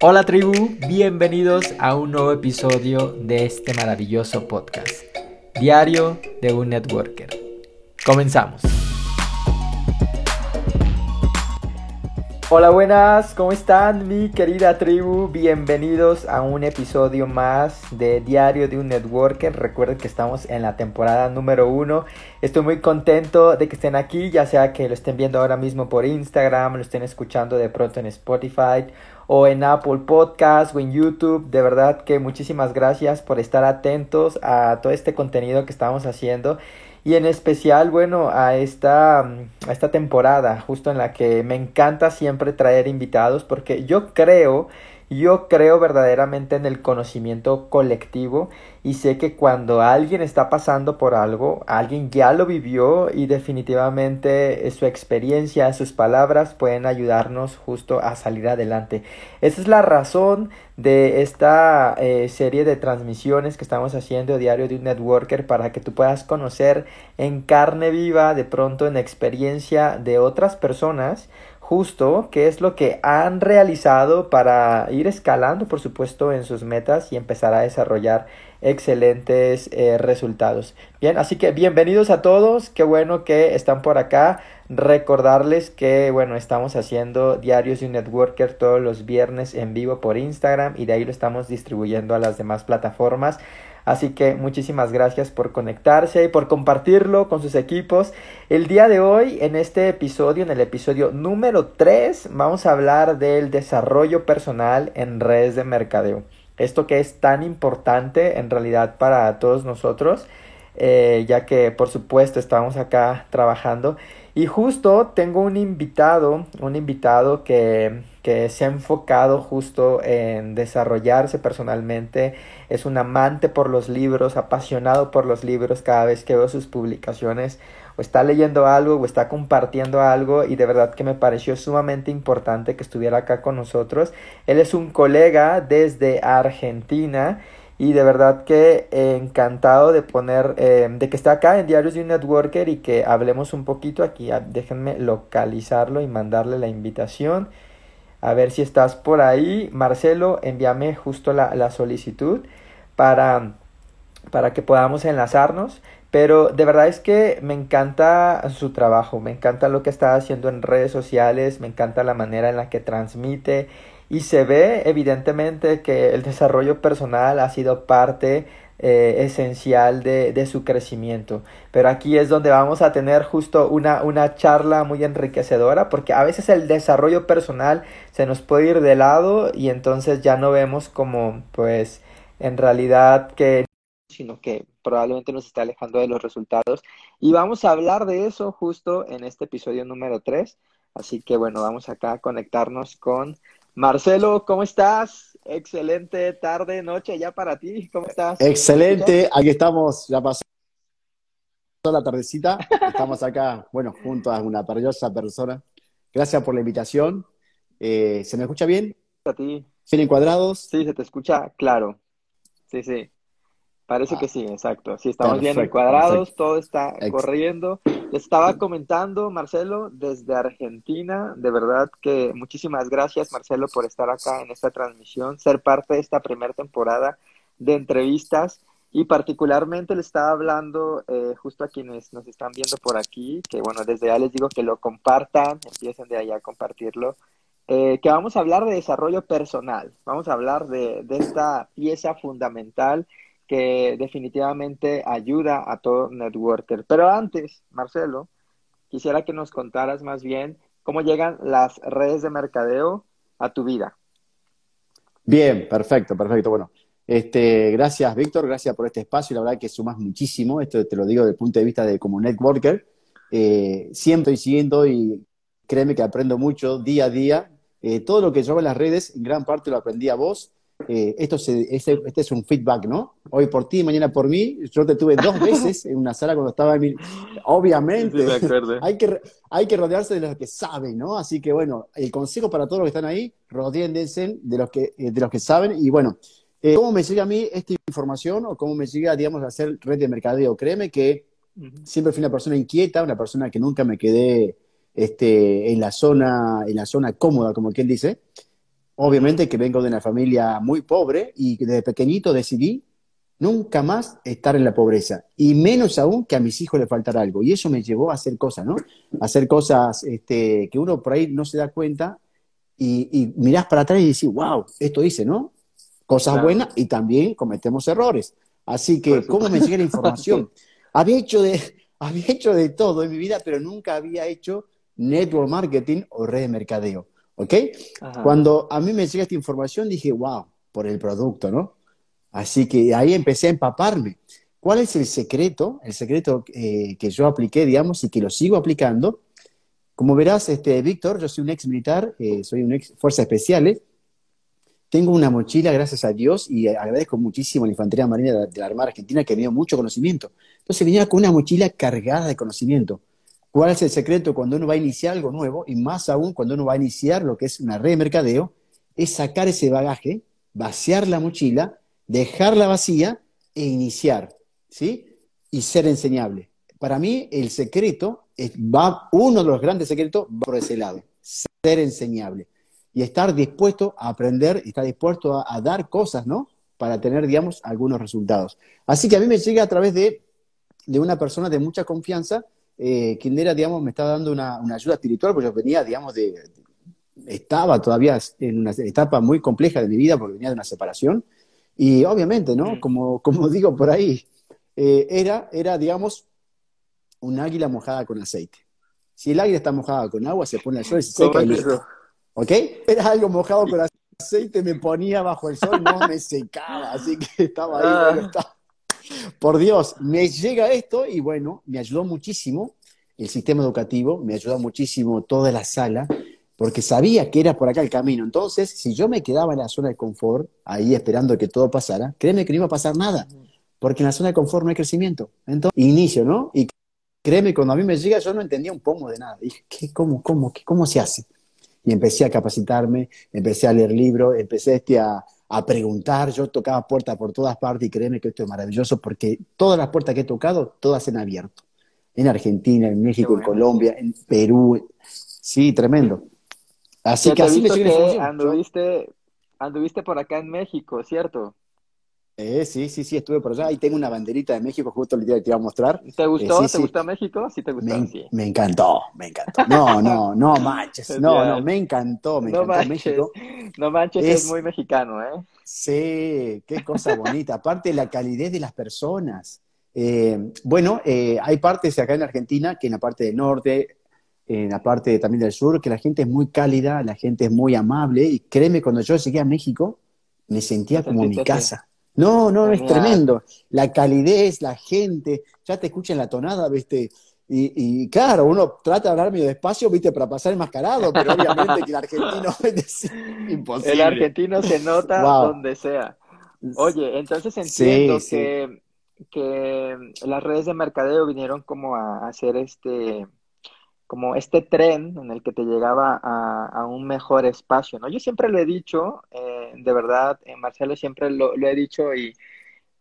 Hola tribu, bienvenidos a un nuevo episodio de este maravilloso podcast, Diario de un Networker. Comenzamos. Hola buenas, ¿cómo están mi querida tribu? Bienvenidos a un episodio más de Diario de un Networker. Recuerden que estamos en la temporada número uno. Estoy muy contento de que estén aquí, ya sea que lo estén viendo ahora mismo por Instagram, lo estén escuchando de pronto en Spotify o en Apple Podcast o en YouTube. De verdad que muchísimas gracias por estar atentos a todo este contenido que estamos haciendo. Y en especial, bueno, a esta, a esta temporada, justo en la que me encanta siempre traer invitados, porque yo creo yo creo verdaderamente en el conocimiento colectivo y sé que cuando alguien está pasando por algo, alguien ya lo vivió y definitivamente su experiencia, sus palabras pueden ayudarnos justo a salir adelante. Esa es la razón de esta eh, serie de transmisiones que estamos haciendo diario de un networker para que tú puedas conocer en carne viva, de pronto en experiencia de otras personas, justo qué es lo que han realizado para ir escalando, por supuesto, en sus metas y empezar a desarrollar excelentes eh, resultados. Bien, así que bienvenidos a todos, qué bueno que están por acá. Recordarles que, bueno, estamos haciendo diarios de un networker todos los viernes en vivo por Instagram y de ahí lo estamos distribuyendo a las demás plataformas. Así que muchísimas gracias por conectarse y por compartirlo con sus equipos. El día de hoy, en este episodio, en el episodio número 3, vamos a hablar del desarrollo personal en redes de mercadeo. Esto que es tan importante en realidad para todos nosotros, eh, ya que por supuesto estamos acá trabajando. Y justo tengo un invitado, un invitado que, que se ha enfocado justo en desarrollarse personalmente, es un amante por los libros, apasionado por los libros cada vez que veo sus publicaciones o está leyendo algo o está compartiendo algo y de verdad que me pareció sumamente importante que estuviera acá con nosotros. Él es un colega desde Argentina y de verdad que encantado de poner, eh, de que está acá en Diarios de un Networker y que hablemos un poquito aquí. Ah, déjenme localizarlo y mandarle la invitación. A ver si estás por ahí. Marcelo, envíame justo la, la solicitud para, para que podamos enlazarnos. Pero de verdad es que me encanta su trabajo, me encanta lo que está haciendo en redes sociales, me encanta la manera en la que transmite y se ve evidentemente que el desarrollo personal ha sido parte eh, esencial de, de, su crecimiento. Pero aquí es donde vamos a tener justo una, una charla muy enriquecedora porque a veces el desarrollo personal se nos puede ir de lado y entonces ya no vemos como pues en realidad que sino que probablemente nos está alejando de los resultados. Y vamos a hablar de eso justo en este episodio número 3. Así que bueno, vamos acá a conectarnos con Marcelo. ¿Cómo estás? Excelente tarde, noche ya para ti. ¿Cómo estás? Excelente. Aquí estamos, ya pasó la tardecita. Estamos acá, bueno, junto a una maravillosa persona. Gracias por la invitación. Eh, ¿Se me escucha bien? A ti. ¿Bien encuadrados? Sí, se te escucha claro. Sí, sí. Parece ah, que sí, exacto. Sí, estamos bien encuadrados, todo está corriendo. Les estaba comentando, Marcelo, desde Argentina, de verdad que muchísimas gracias, Marcelo, por estar acá en esta transmisión, ser parte de esta primera temporada de entrevistas y particularmente le estaba hablando eh, justo a quienes nos están viendo por aquí, que bueno, desde ya les digo que lo compartan, empiecen de allá a compartirlo, eh, que vamos a hablar de desarrollo personal, vamos a hablar de, de esta pieza fundamental que definitivamente ayuda a todo networker. Pero antes, Marcelo, quisiera que nos contaras más bien cómo llegan las redes de mercadeo a tu vida. Bien, perfecto, perfecto. Bueno, este, gracias Víctor, gracias por este espacio. La verdad que sumas muchísimo, esto te lo digo desde el punto de vista de como networker. Eh, siempre estoy siguiendo y créeme que aprendo mucho día a día. Eh, todo lo que yo en las redes, en gran parte lo aprendí a vos eh, esto este, es un feedback, ¿no? Hoy por ti, mañana por mí. Yo te tuve dos veces en una sala cuando estaba en mi... Obviamente, hay, que, hay que rodearse de los que saben, ¿no? Así que bueno, el consejo para todos los que están ahí, rodeense de los que, eh, de los que saben. Y bueno, eh, ¿cómo me llega a mí esta información o cómo me llega, digamos, a hacer red de mercadeo? Créeme que siempre fui una persona inquieta, una persona que nunca me quedé este, en, la zona, en la zona cómoda, como quien dice. Obviamente que vengo de una familia muy pobre y desde pequeñito decidí nunca más estar en la pobreza, y menos aún que a mis hijos les faltara algo. Y eso me llevó a hacer cosas, ¿no? A hacer cosas este, que uno por ahí no se da cuenta y, y mirás para atrás y decís, wow, esto hice, ¿no? Cosas buenas y también cometemos errores. Así que, ¿cómo me llega la información? había, hecho de, había hecho de todo en mi vida, pero nunca había hecho network marketing o red de mercadeo. ¿Ok? Cuando a mí me llega esta información, dije, wow, por el producto, ¿no? Así que ahí empecé a empaparme. ¿Cuál es el secreto? El secreto eh, que yo apliqué, digamos, y que lo sigo aplicando. Como verás, este, Víctor, yo soy un ex militar, eh, soy un ex fuerzas especiales. Tengo una mochila, gracias a Dios, y agradezco muchísimo a la Infantería Marina de la, Armada Argentina que me dio mucho conocimiento. Entonces venía con una mochila cargada de conocimiento. ¿Cuál es el secreto cuando uno va a iniciar algo nuevo? Y más aún cuando uno va a iniciar lo que es una red de mercadeo, es sacar ese bagaje, vaciar la mochila dejarla vacía e iniciar, ¿sí? Y ser enseñable. Para mí, el secreto, es, va, uno de los grandes secretos va por ese lado, ser enseñable. Y estar dispuesto a aprender, estar dispuesto a, dar cosas, ¿no? Para tener, digamos, algunos resultados. Así que a mí me llega a través de, de una persona de mucha confianza, eh, quien era, digamos, me estaba dando una, una, ayuda espiritual, porque yo venía, digamos, de, estaba todavía en una etapa muy compleja de mi vida, porque venía de una separación, y obviamente, ¿no? Mm. Como, como digo por ahí, eh, era, era, digamos, un águila mojada con aceite. Si el águila está mojada con agua, se pone al sol y se seca. Y ¿Ok? Era algo mojado con aceite, me ponía bajo el sol, no me secaba, así que estaba ahí. Ah. Por Dios, me llega esto y bueno, me ayudó muchísimo el sistema educativo, me ayudó muchísimo toda la sala, porque sabía que era por acá el camino. Entonces, si yo me quedaba en la zona de confort, ahí esperando que todo pasara, créeme que no iba a pasar nada, porque en la zona de confort no hay crecimiento. Entonces, inicio, ¿no? Y créeme, cuando a mí me llega, yo no entendía un pomo de nada. Dije, ¿qué, cómo, cómo, qué, cómo se hace? Y empecé a capacitarme, empecé a leer libros, empecé este a, a preguntar, yo tocaba puertas por todas partes y créeme que esto es maravilloso porque todas las puertas que he tocado, todas se han abierto. En Argentina, en México, en Colombia, en Perú. Sí, tremendo. Así que así me que anduviste, anduviste por acá en México, ¿cierto? Eh, sí, sí, sí, estuve por allá. Ahí tengo una banderita de México, justo el día que te iba a mostrar. ¿Te gustó? Eh, ¿Te gustó México? Sí, te gustó. Me, encantó, me encantó. No, no, no manches. No, no, me encantó, me encantó México. No manches, es, muy mexicano, ¿eh? Sí, qué cosa bonita. Aparte, la calidez de las personas. Eh, bueno, hay partes acá en Argentina que en la parte del norte, en la parte también del sur, que la gente es muy cálida, la gente es muy amable, y créeme, cuando yo llegué a México, me sentía como en mi casa. No, no, es tremendo. La calidez, la gente, ya te escuchan la tonada, ¿viste? Y, claro, uno trata de hablar medio despacio, ¿viste? Para pasar enmascarado, pero obviamente que el argentino es imposible. El argentino se nota donde sea. Oye, entonces entiendo que, que las redes de mercadeo vinieron como a hacer este como este tren en el que te llegaba a, un mejor espacio, ¿no? Yo siempre lo he dicho, eh, de verdad, eh, Marcelo, siempre lo, he dicho y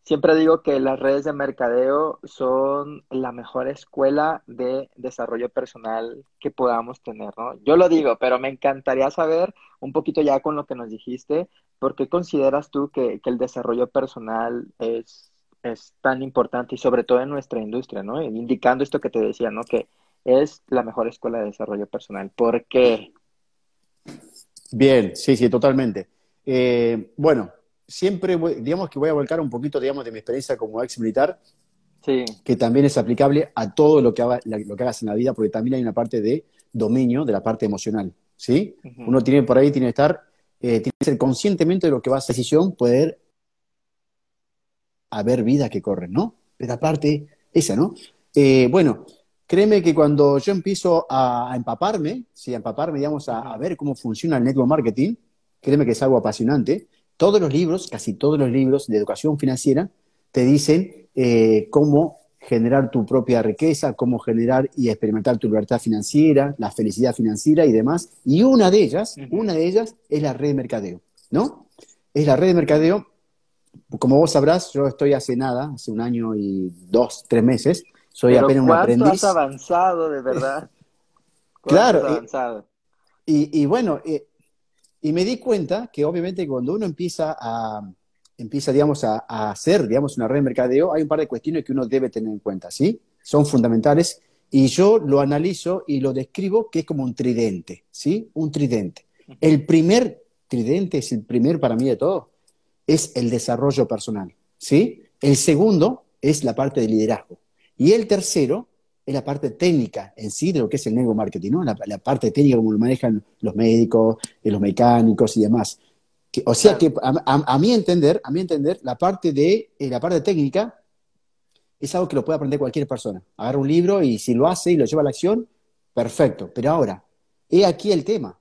siempre digo que las redes de mercadeo son la mejor escuela de desarrollo personal que podamos tener, ¿no? Yo lo digo, pero me encantaría saber un poquito ya con lo que nos dijiste, ¿por qué consideras tú que, que el desarrollo personal es, es tan importante y sobre todo en nuestra industria, ¿no? Indicando esto que te decía, ¿no? Que es la mejor escuela de desarrollo personal. ¿Por qué? Bien, sí, sí, totalmente. Eh, bueno, siempre, digamos que voy a volcar un poquito, digamos, de mi experiencia como ex militar, sí. que también es aplicable a todo lo que, lo que hagas en la vida, porque también hay una parte de dominio de la parte emocional, ¿sí? Uno tiene por ahí, tiene que estar, eh, tiene que ser conscientemente de lo que va a hacer decisión, poder haber vida que corren, ¿no? Esa parte, esa, ¿no? Eh, bueno, Créeme que cuando yo empiezo a, empaparme, sí, a empaparme, digamos, a, ver cómo funciona el network marketing, créeme que es algo apasionante. Todos los libros, casi todos los libros de educación financiera, te dicen eh, cómo generar tu propia riqueza, cómo generar y experimentar tu libertad financiera, la felicidad financiera y demás. Y una de ellas, una de ellas es la red de mercadeo, ¿no? Es la red de mercadeo. Como vos sabrás, yo estoy hace nada, hace un año y dos, tres meses, soy apenas un aprendiz. has avanzado, de verdad? claro. Y, y, bueno, eh, Y me di cuenta que obviamente cuando uno empieza a, empieza, digamos, a, hacer, digamos, una red de mercadeo, hay un par de cuestiones que uno debe tener en cuenta, ¿sí? Son fundamentales y yo lo analizo y lo describo que es como un tridente, ¿sí? Un tridente. El primer tridente es el primer para mí de todo, es el desarrollo personal, ¿sí? El segundo es la parte de liderazgo. Y el tercero es la parte técnica en sí de lo que es el nego marketing, ¿no? La, parte técnica como lo manejan los médicos, eh, los mecánicos y demás. o sea que a, mi entender, a mi entender, la parte de eh, la parte técnica es algo que lo puede aprender cualquier persona. Agarra un libro y si lo hace y lo lleva a la acción, perfecto. Pero ahora, he aquí el tema.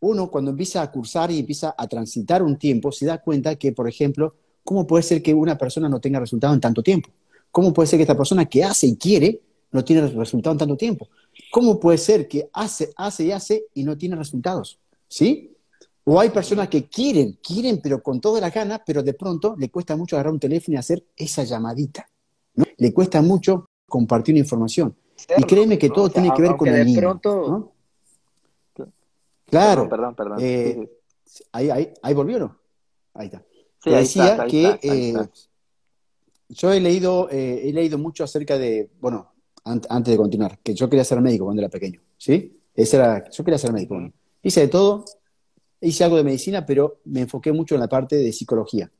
Uno cuando empieza a cursar y empieza a transitar un tiempo, se da cuenta que, por ejemplo, ¿cómo puede ser que una persona no tenga resultado en tanto tiempo? ¿Cómo puede ser que esta persona que hace y quiere no tiene resultado en tanto tiempo? ¿Cómo puede ser que hace, hace y hace y no tiene resultados? ¿Sí? O hay personas que quieren, quieren, pero con toda la gana, pero de pronto le cuesta mucho agarrar un teléfono y hacer esa llamadita. ¿no? Le cuesta mucho compartir una información. y créeme que todo tiene que ver con el niño. Claro. Perdón, perdón. Eh, ahí, ahí, ahí volvieron. Ahí está. Decía que eh, yo he leído, eh, he leído mucho acerca de, bueno, antes de continuar, que yo quería ser médico cuando era pequeño, ¿sí? Ese era, yo quería ser médico. Hice de todo, hice algo de medicina, pero me enfoqué mucho en la parte de psicología.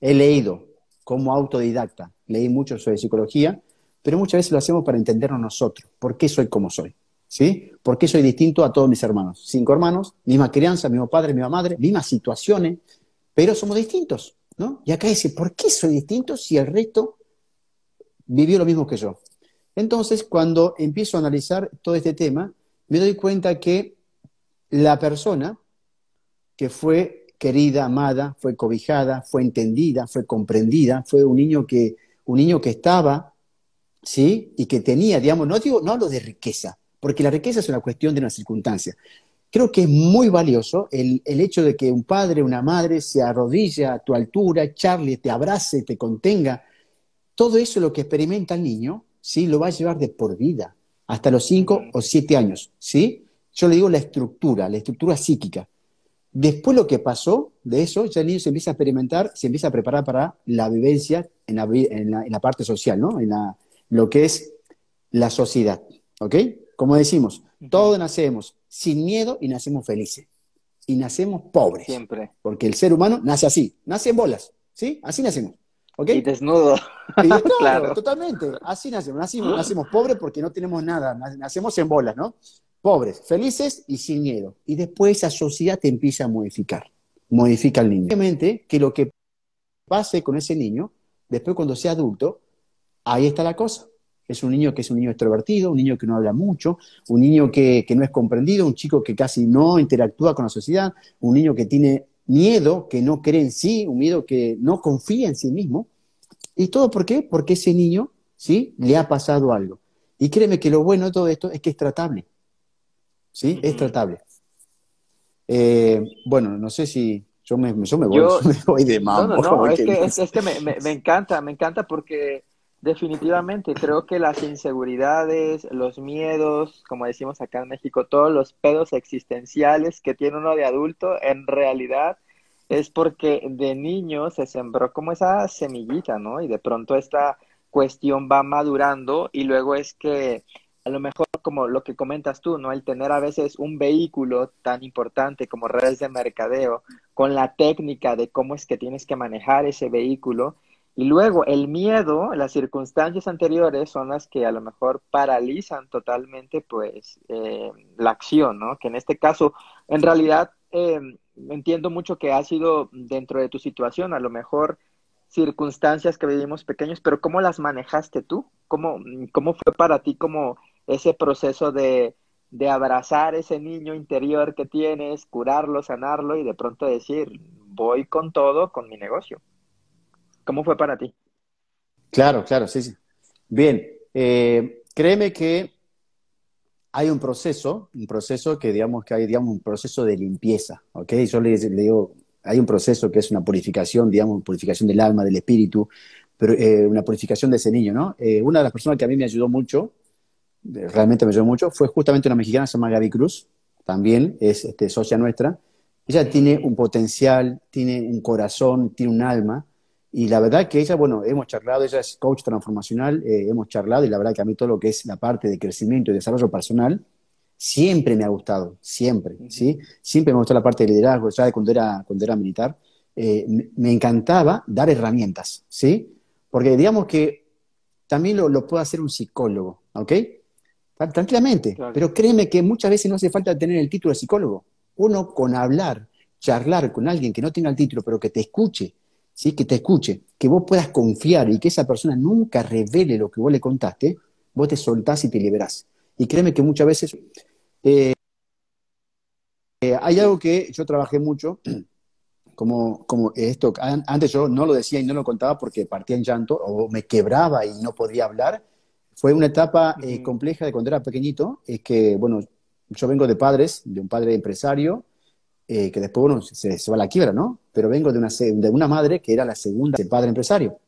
He leído como autodidacta, leí mucho sobre psicología, pero muchas veces lo hacemos para entendernos nosotros. ¿Por qué soy como soy? ¿Sí? ¿Por qué soy distinto a todos mis hermanos? Cinco hermanos, misma crianza, mismo padre, misma madre, mismas situaciones, pero somos distintos, ¿no? Y acá dice, ¿por qué soy distinto si el resto vivió lo mismo que yo? Entonces, cuando empiezo a analizar todo este tema, me doy cuenta que la persona que fue querida, amada, fue cobijada, fue entendida, fue comprendida, fue un niño que, un niño que estaba, ¿sí? Y que tenía, digamos, no digo, no hablo de riqueza, porque la riqueza es una cuestión de una circunstancia. Creo que es muy valioso el, el hecho de que un padre, una madre se arrodille a tu altura, charle, te abrace, te contenga. Todo eso es lo que experimenta el niño ¿sí? Lo va a llevar de por vida, hasta los 5 o 7 años, ¿sí? Yo le digo la estructura, la estructura psíquica. Después lo que pasó de eso, ya el niño se empieza a experimentar, se empieza a preparar para la vivencia en la, parte social, ¿no? En lo que es la sociedad, ¿ok? Como decimos, todos nacemos sin miedo y nacemos felices. Y nacemos pobres. Siempre. Porque el ser humano nace así, nace en bolas, ¿sí? Así nacemos. Y desnudo. claro, totalmente. Así nacemos. Nacimos, pobres porque no tenemos nada. Nacemos en bolas, ¿no? Pobres, felices y sin miedo. Y después esa sociedad te empieza a modificar. Modifica al niño. Obviamente que lo que pase con ese niño, después cuando sea adulto, ahí está la cosa. Es un niño que es un niño extrovertido, un niño que no habla mucho, un niño que, que no es comprendido, un chico que casi no interactúa con la sociedad, un niño que tiene miedo que no cree en sí, un miedo que no confía en sí mismo. ¿Y todo por qué? Porque ese niño, ¿sí? Le ha pasado algo. Y créeme que lo bueno de todo esto es que es tratable. ¿Sí? Es tratable. Eh, bueno, no sé si yo me, yo me, voy, de mambo. No, no, es, que, es, que me, me, encanta, me encanta porque Definitivamente, creo que las inseguridades, los miedos, como decimos acá en México, todos los pedos existenciales que tiene uno de adulto, en realidad es porque de niño se sembró como esa semillita, ¿no? Y de pronto esta cuestión va madurando y luego es que a lo mejor como lo que comentas tú, ¿no? El tener a veces un vehículo tan importante como redes de mercadeo, con la técnica de cómo es que tienes que manejar ese vehículo, y luego el miedo, las circunstancias anteriores son las que a lo mejor paralizan totalmente pues eh, la acción, ¿no? Que en este caso, en realidad, eh, entiendo mucho que ha sido dentro de tu situación, a lo mejor circunstancias que vivimos pequeños, pero ¿cómo las manejaste tú? ¿Cómo, cómo fue para ti como ese proceso de, de abrazar ese niño interior que tienes, curarlo, sanarlo y de pronto decir, voy con todo con mi negocio? ¿Cómo fue para ti? Claro, claro, sí, sí. Bien, eh, créeme que hay un proceso, un proceso que digamos que hay, digamos, un proceso de limpieza, ¿ok? Yo le, digo, hay un proceso que es una purificación, digamos, purificación del alma, del espíritu, pero, eh, una purificación de ese niño, ¿no? Eh, una de las personas que a mí me ayudó mucho, realmente me ayudó mucho, fue justamente una mexicana, se llama Gaby Cruz, también es este, socia nuestra, Ella tiene un potencial, tiene un corazón, tiene un alma. Y la verdad que ella, bueno, hemos charlado, ella es coach transformacional, eh, hemos charlado y la verdad que a mí todo lo que es la parte de crecimiento y desarrollo personal siempre me ha gustado, siempre, ¿sí? Siempre me gustó la parte de liderazgo, ya de cuando era, cuando era militar. Eh, me encantaba dar herramientas, ¿sí? Porque digamos que también lo, lo puede hacer un psicólogo, ¿ok? Tranquilamente, pero créeme que muchas veces no hace falta tener el título de psicólogo. Uno con hablar, charlar con alguien que no tenga el título, pero que te escuche, ¿sí? que te escuche, que vos puedas confiar y que esa persona nunca revele lo que vos le contaste, vos te soltás y te liberás. Y créeme que muchas veces eh, eh, hay algo que yo trabajé mucho, como, como esto, antes yo no lo decía y no lo contaba porque partía en llanto o me quebraba y no podía hablar. Fue una etapa eh, compleja de cuando era pequeñito, es que, bueno, yo vengo de padres, de un padre empresario, que después, bueno, se, se, va a la quiebra, ¿no? Pero vengo de una, de una madre que era la segunda de padre empresario.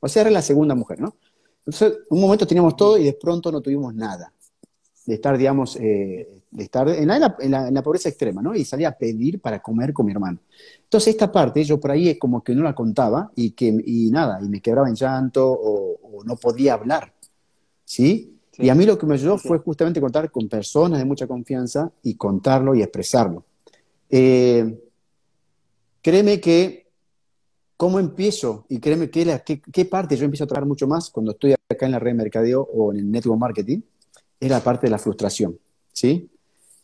O sea, era la segunda mujer, ¿no? Entonces, un momento teníamos todo y de pronto no tuvimos nada. De estar, digamos, eh, de estar en la, en, la, pobreza extrema, ¿no? Y salía a pedir para comer con mi hermano. Entonces, esta parte yo por ahí es como que no la contaba y que, y nada, y me quebraba en llanto o, no podía hablar, ¿sí? Y a mí lo que me ayudó fue justamente contar con personas de mucha confianza y contarlo y expresarlo. Eh, créeme que ¿Cómo empiezo? Y créeme que qué, parte yo empiezo a trabajar mucho más cuando estoy acá en la red de mercadeo o en el network marketing, es la parte de la frustración, ¿sí?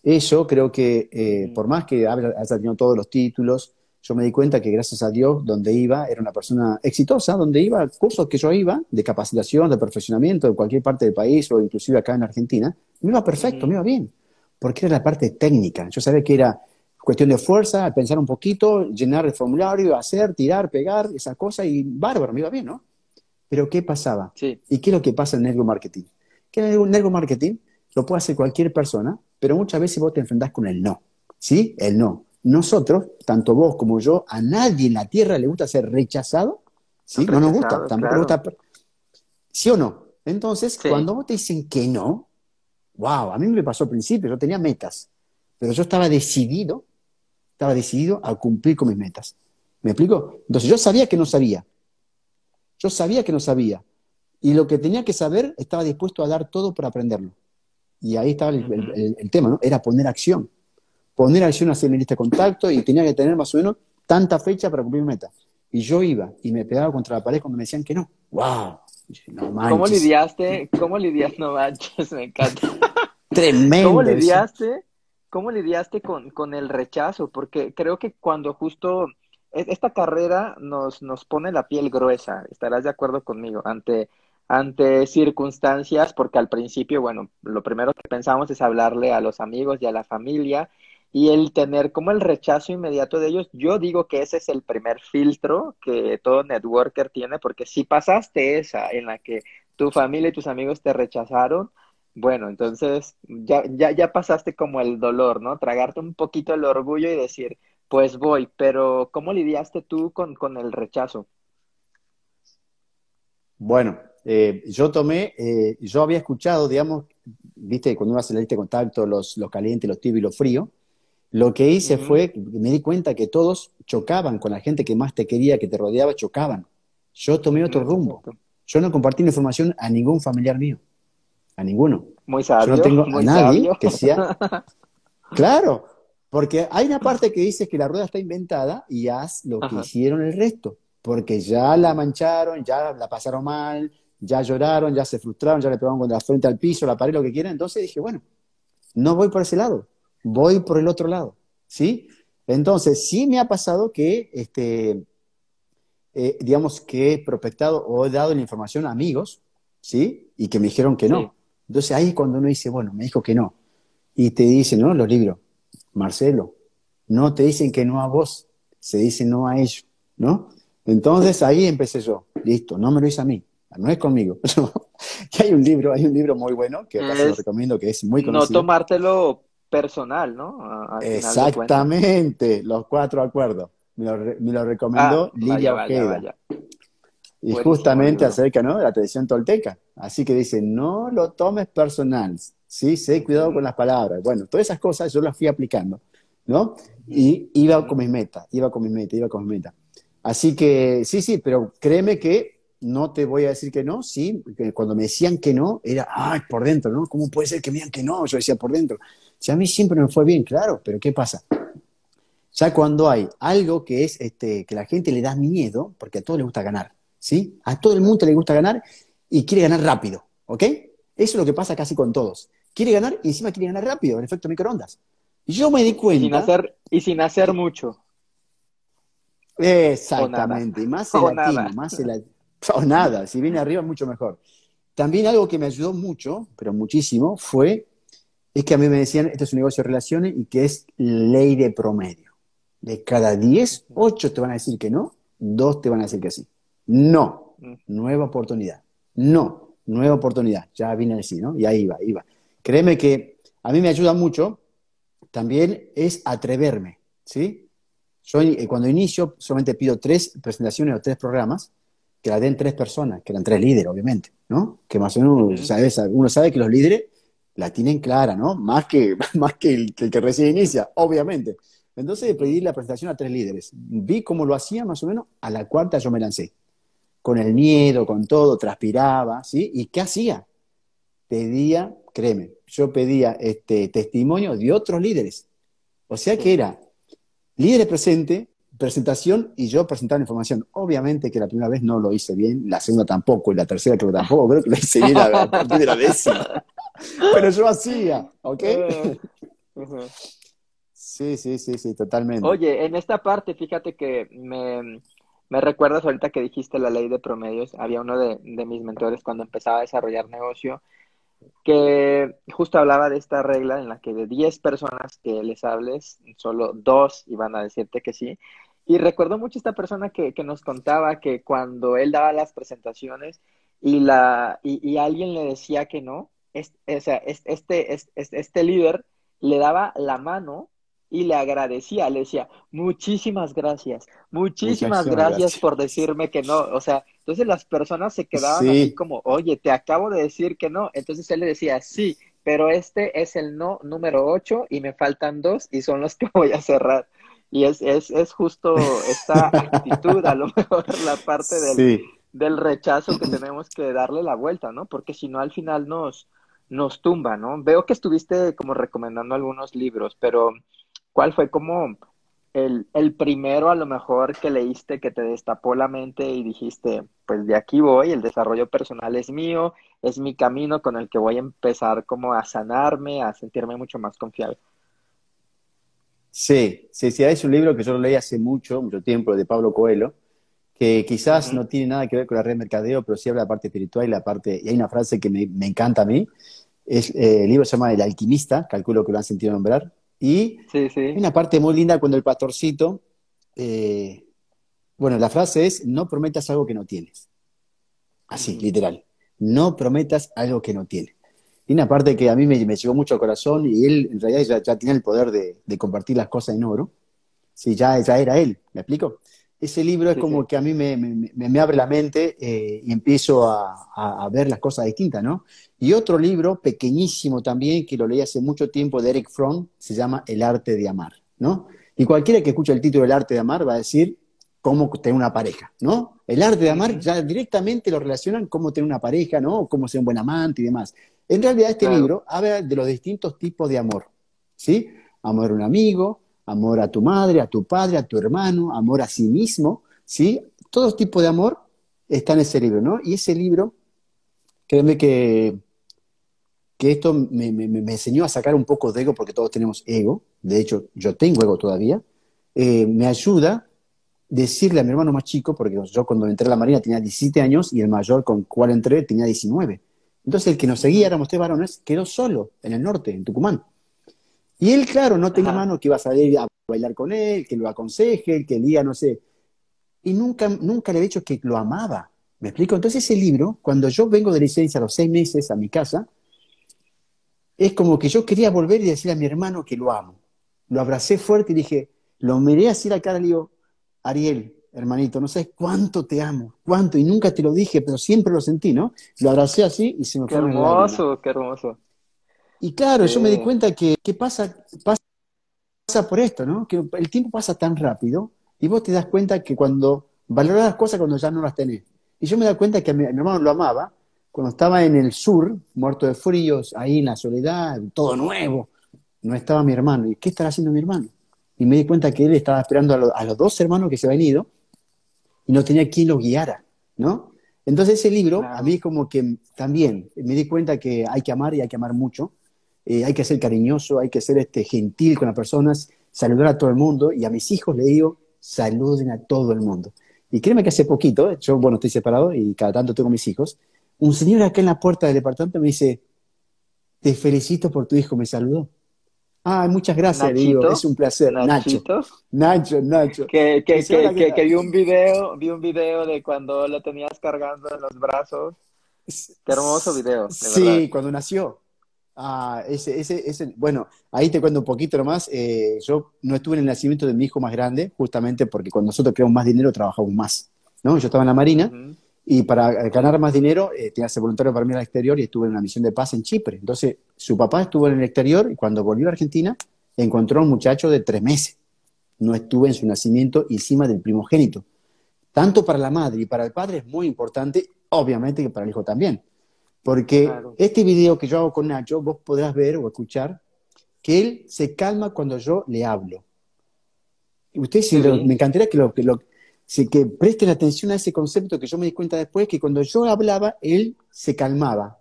Eso creo que, eh, por más que haya tenido todos los títulos, yo me di cuenta que gracias a Dios, donde iba, era una persona exitosa, donde iba, cursos que yo iba, de capacitación, de perfeccionamiento, de cualquier parte del país o inclusive acá en Argentina, me iba perfecto, me iba bien, porque era la parte técnica. Yo sabía que era cuestión de fuerza, pensar un poquito, llenar el formulario, hacer, tirar, pegar, esa cosa, y bárbaro, me iba bien, ¿no? Pero ¿qué pasaba? ¿Y qué es lo que pasa en el marketing? Que el network marketing lo puede hacer cualquier persona, pero muchas veces vos te enfrentás con el no, ¿sí? El no. Nosotros, tanto vos como yo, a nadie en la tierra le gusta ser rechazado, ¿sí? No, nos gusta, tampoco nos gusta. ¿Sí o no? Entonces, cuando vos te dicen que no, wow, a mí me pasó al principio, yo tenía metas, pero yo estaba decidido estaba decidido a cumplir con mis metas. ¿Me explico? Entonces yo sabía que no sabía. Yo sabía que no sabía. Y lo que tenía que saber, estaba dispuesto a dar todo para aprenderlo. Y ahí estaba el, tema, ¿no? Era poner acción. Poner acción, hacer mi lista de contacto y tenía que tener más o menos tanta fecha para cumplir mi meta. Y yo iba y me pegaba contra la pared cuando me decían que no. ¡Wow! ¿Cómo lidiaste? ¿Cómo lidiaste? No manches, me encanta. Tremendo. ¿Cómo lidiaste? ¿Cómo lidiaste con, con el rechazo? Porque creo que cuando justo e, esta carrera nos, nos pone la piel gruesa, estarás de acuerdo conmigo, ante, ante circunstancias, porque al principio, bueno, lo primero que pensamos es hablarle a los amigos y a la familia, y el tener como el rechazo inmediato de ellos, yo digo que ese es el primer filtro que todo networker tiene, porque si pasaste esa en la que tu familia y tus amigos te rechazaron, bueno, entonces ya, ya, ya pasaste como el dolor, ¿no? Tragarte un poquito el orgullo y decir, pues voy, pero ¿cómo lidiaste tú con, con el rechazo? Bueno, eh, yo tomé, eh, yo había escuchado, digamos, viste, cuando uno hace la lista de contacto, los, los calientes, los tibios y los fríos, lo que hice fue, me di cuenta que todos chocaban con la gente que más te quería, que te rodeaba, chocaban. Yo tomé otro rumbo. Yo no compartí la información a ningún familiar mío a ninguno. Muy sabio. Yo no tengo a nadie que sea. claro, porque hay una parte que dice que la rueda está inventada y haz lo que hicieron el resto, porque ya la mancharon, ya la pasaron mal, ya lloraron, ya se frustraron, ya le pegaron con la frente al piso, la pared, lo que quieran. Entonces dije, bueno, no voy por ese lado, voy por el otro lado, ¿sí? Entonces, sí me ha pasado que, este, eh, digamos, que he prospectado o he dado la información a amigos, ¿sí? Y que me dijeron que no. Entonces ahí cuando uno dice, bueno, me dijo que no, y te dicen, no, los libros, Marcelo, no te dicen que no a vos, se dice no a ellos, ¿no? Entonces ahí empecé yo, listo, no me lo hice a mí, no es conmigo. que hay un libro, hay un libro muy bueno que lo recomiendo, que es muy conocido. No tomártelo personal, ¿no? Exactamente, los cuatro acuerdos. Me lo, recomendó ah, Lidia Ojeda. Y justamente acerca ¿no? de la tradición tolteca. Así que dice, no lo tomes personal, ¿sí? Sé cuidado con las palabras. Bueno, todas esas cosas yo las fui aplicando. ¿no? Y iba con mis metas, iba con mis metas, iba con mis metas. Así que sí, sí, pero créeme que no te voy a decir que no, sí, que cuando me decían que no, era, ay, por dentro, ¿no? ¿Cómo puede ser que me digan que no? Yo decía por dentro. Si a mí siempre me fue bien, claro, pero ¿qué pasa? Ya cuando hay algo que es este, que la gente le da miedo, porque a todos les gusta ganar, ¿sí? A todo el mundo le gusta ganar y quiere ganar rápido, ¿ok? Eso es lo que pasa casi con todos. Quiere ganar y encima quiere ganar rápido, el efecto microondas. Y yo me di cuenta. Y sin hacer, y sin hacer mucho. Exactamente, y más el latino, más el o nada, si viene arriba mucho mejor. También algo que me ayudó mucho, pero muchísimo, fue, es que a mí me decían, esto es un negocio de relaciones y que es ley de promedio. De cada 10, 8 te van a decir que no, 2 te van a decir que sí. No, nueva oportunidad. No, nueva oportunidad. Ya vine así, ¿no? Y ahí va, ahí va. Créeme que a mí me ayuda mucho, también es atreverme, ¿sí? Yo eh, cuando inicio solamente pido tres presentaciones o tres programas que la den tres personas, que eran tres líderes, obviamente, ¿no? Que más o menos uno sabe que los líderes la tienen clara, ¿no? Más que, más que el, que, recién inicia, obviamente. Entonces pedí la presentación a tres líderes. Vi cómo lo hacía más o menos, a la cuarta yo me lancé. Con el miedo, con todo, transpiraba, ¿sí? ¿Y qué hacía? Pedía, créeme, yo pedía este testimonio de otros líderes. O sea que era líderes presente, presentación y yo presentaba información. Obviamente que la primera vez no lo hice bien, la segunda tampoco, y la tercera creo que tampoco, creo que lo hice bien a partir de la décima. Pero yo hacía, ¿ok? Sí, sí, sí, sí, totalmente. Oye, en esta parte, fíjate que me, me recuerdas ahorita que dijiste la ley de promedios. Había uno de, mis mentores cuando empezaba a desarrollar negocio que justo hablaba de esta regla en la que de 10 personas que les hables, solo dos iban a decirte que sí. Y recuerdo mucho esta persona que, nos contaba que cuando él daba las presentaciones y, la, y, alguien le decía que no, es, o sea, este, este líder le daba la mano y le agradecía, le decía, muchísimas gracias, muchísimas, gracias, por decirme que no. O sea, entonces las personas se quedaban así como, oye, te acabo de decir que no. Entonces él le decía, sí, pero este es el no número 8 y me faltan dos y son los que voy a cerrar. Y es, es, es justo esta actitud, a lo mejor la parte del, del rechazo que tenemos que darle la vuelta, ¿no? Porque si no, al final nos, nos tumba, ¿no? Veo que estuviste como recomendando algunos libros, pero ¿cuál fue como el, el, primero a lo mejor que leíste que te destapó la mente y dijiste, pues de aquí voy, el desarrollo personal es mío, es mi camino con el que voy a empezar como a sanarme, a sentirme mucho más confiable? Sí, sí, sí, es un libro que yo lo leí hace mucho, mucho tiempo, de Pablo Coelho, que quizás no tiene nada que ver con la red mercadeo, pero sí habla de la parte espiritual y la parte, y hay una frase que me, encanta a mí, es, eh, el libro se llama El alquimista, calculo que lo han sentido nombrar, y hay una parte muy linda cuando el pastorcito, eh, bueno, la frase es, no prometas algo que no tienes. Así, literal. No prometas algo que no tienes. Y una parte que a mí me, me llegó mucho al corazón y él en realidad ya, ya tenía el poder de, de, compartir las cosas en oro. Sí, ya, ya era él, ¿me explico? Ese libro es como que a mí me, me, me abre la mente eh, y empiezo a, a, ver las cosas distintas, ¿no? Y otro libro pequeñísimo también, que lo leí hace mucho tiempo, de Eric Fromm, se llama El arte de amar, ¿no? Y cualquiera que escuche el título El arte de amar va a decir cómo tener una pareja, ¿no? El arte de amar ya directamente lo relacionan cómo tener una pareja, ¿no? Cómo ser un buen amante y demás. En realidad este libro habla de los distintos tipos de amor, ¿sí? Amor a un amigo, amor a tu madre, a tu padre, a tu hermano, amor a sí mismo, ¿sí? Todo tipo de amor está en ese libro, ¿no? Y ese libro, créeme que, que esto me, enseñó a sacar un poco de ego, porque todos tenemos ego, de hecho yo tengo ego todavía, eh, me ayuda decirle a mi hermano más chico, porque yo cuando entré a la Marina tenía 17 años y el mayor con cual entré tenía 19. Entonces el que nos seguía, éramos tres varones, quedó solo en el norte, en Tucumán. Y él, claro, no tenía mano que iba a salir a bailar con él, que lo aconseje, que diga, no sé. Y nunca, nunca le he dicho que lo amaba. ¿Me explico? Entonces ese libro, cuando yo vengo de licencia a los seis meses a mi casa, es como que yo quería volver y decir a mi hermano que lo amo. Lo abracé fuerte y dije, lo miré así la cara y le digo, Ariel, hermanito, no sabes cuánto te amo, cuánto, y nunca te lo dije, pero siempre lo sentí, ¿no? Lo abracé así y se me qué fue hermoso, qué hermoso. Y claro, yo me di cuenta que, ¿qué pasa? pasa pasa por esto, ¿no? Que el tiempo pasa tan rápido y vos te das cuenta que cuando valoras las cosas cuando ya no las tenés. Y yo me da cuenta que a mi, hermano lo amaba cuando estaba en el sur, muerto de fríos, ahí en la soledad, todo nuevo. No estaba mi hermano. ¿Y qué estará haciendo mi hermano? Y me di cuenta que él estaba esperando a, a los dos hermanos que se habían ido y no tenía quien lo guiara, ¿no? Entonces ese libro, a mí como que también me di cuenta que hay que amar y hay que amar mucho, eh, hay que ser cariñoso, hay que ser este, gentil con las personas, saludar a todo el mundo y a mis hijos le digo, saluden a todo el mundo. Y créeme que hace poquito, yo, bueno, estoy separado y cada tanto tengo mis hijos, un señor acá en la puerta del departamento me dice, te felicito por tu hijo, me saludó. Ah, muchas gracias, digo, es un placer. Nacho. Nacho, Nacho. Que, que, que, que, vi un video, vi un video de cuando lo tenías cargando en los brazos. Qué hermoso video. sí, cuando nació. Ah, ese, ese, ese, bueno, ahí te cuento un poquito nomás. Eh, yo no estuve en el nacimiento de mi hijo más grande, justamente porque cuando nosotros creamos más dinero trabajamos más. ¿no? Yo estaba en la Marina y para ganar más dinero eh, tenía que ser voluntario para mí al exterior y estuve en una misión de paz en Chipre. Entonces, su papá estuvo en el exterior y cuando volvió a Argentina encontró a un muchacho de tres meses. No estuve en su nacimiento encima del primogénito. Tanto para la madre y para el padre es muy importante, obviamente que para el hijo también. Porque este video que yo hago con Nacho, vos podrás ver o escuchar que él se calma cuando yo le hablo. Usted, sí. me encantaría que lo, que lo, que presten atención a ese concepto que yo me di cuenta después, que cuando yo hablaba, él se calmaba.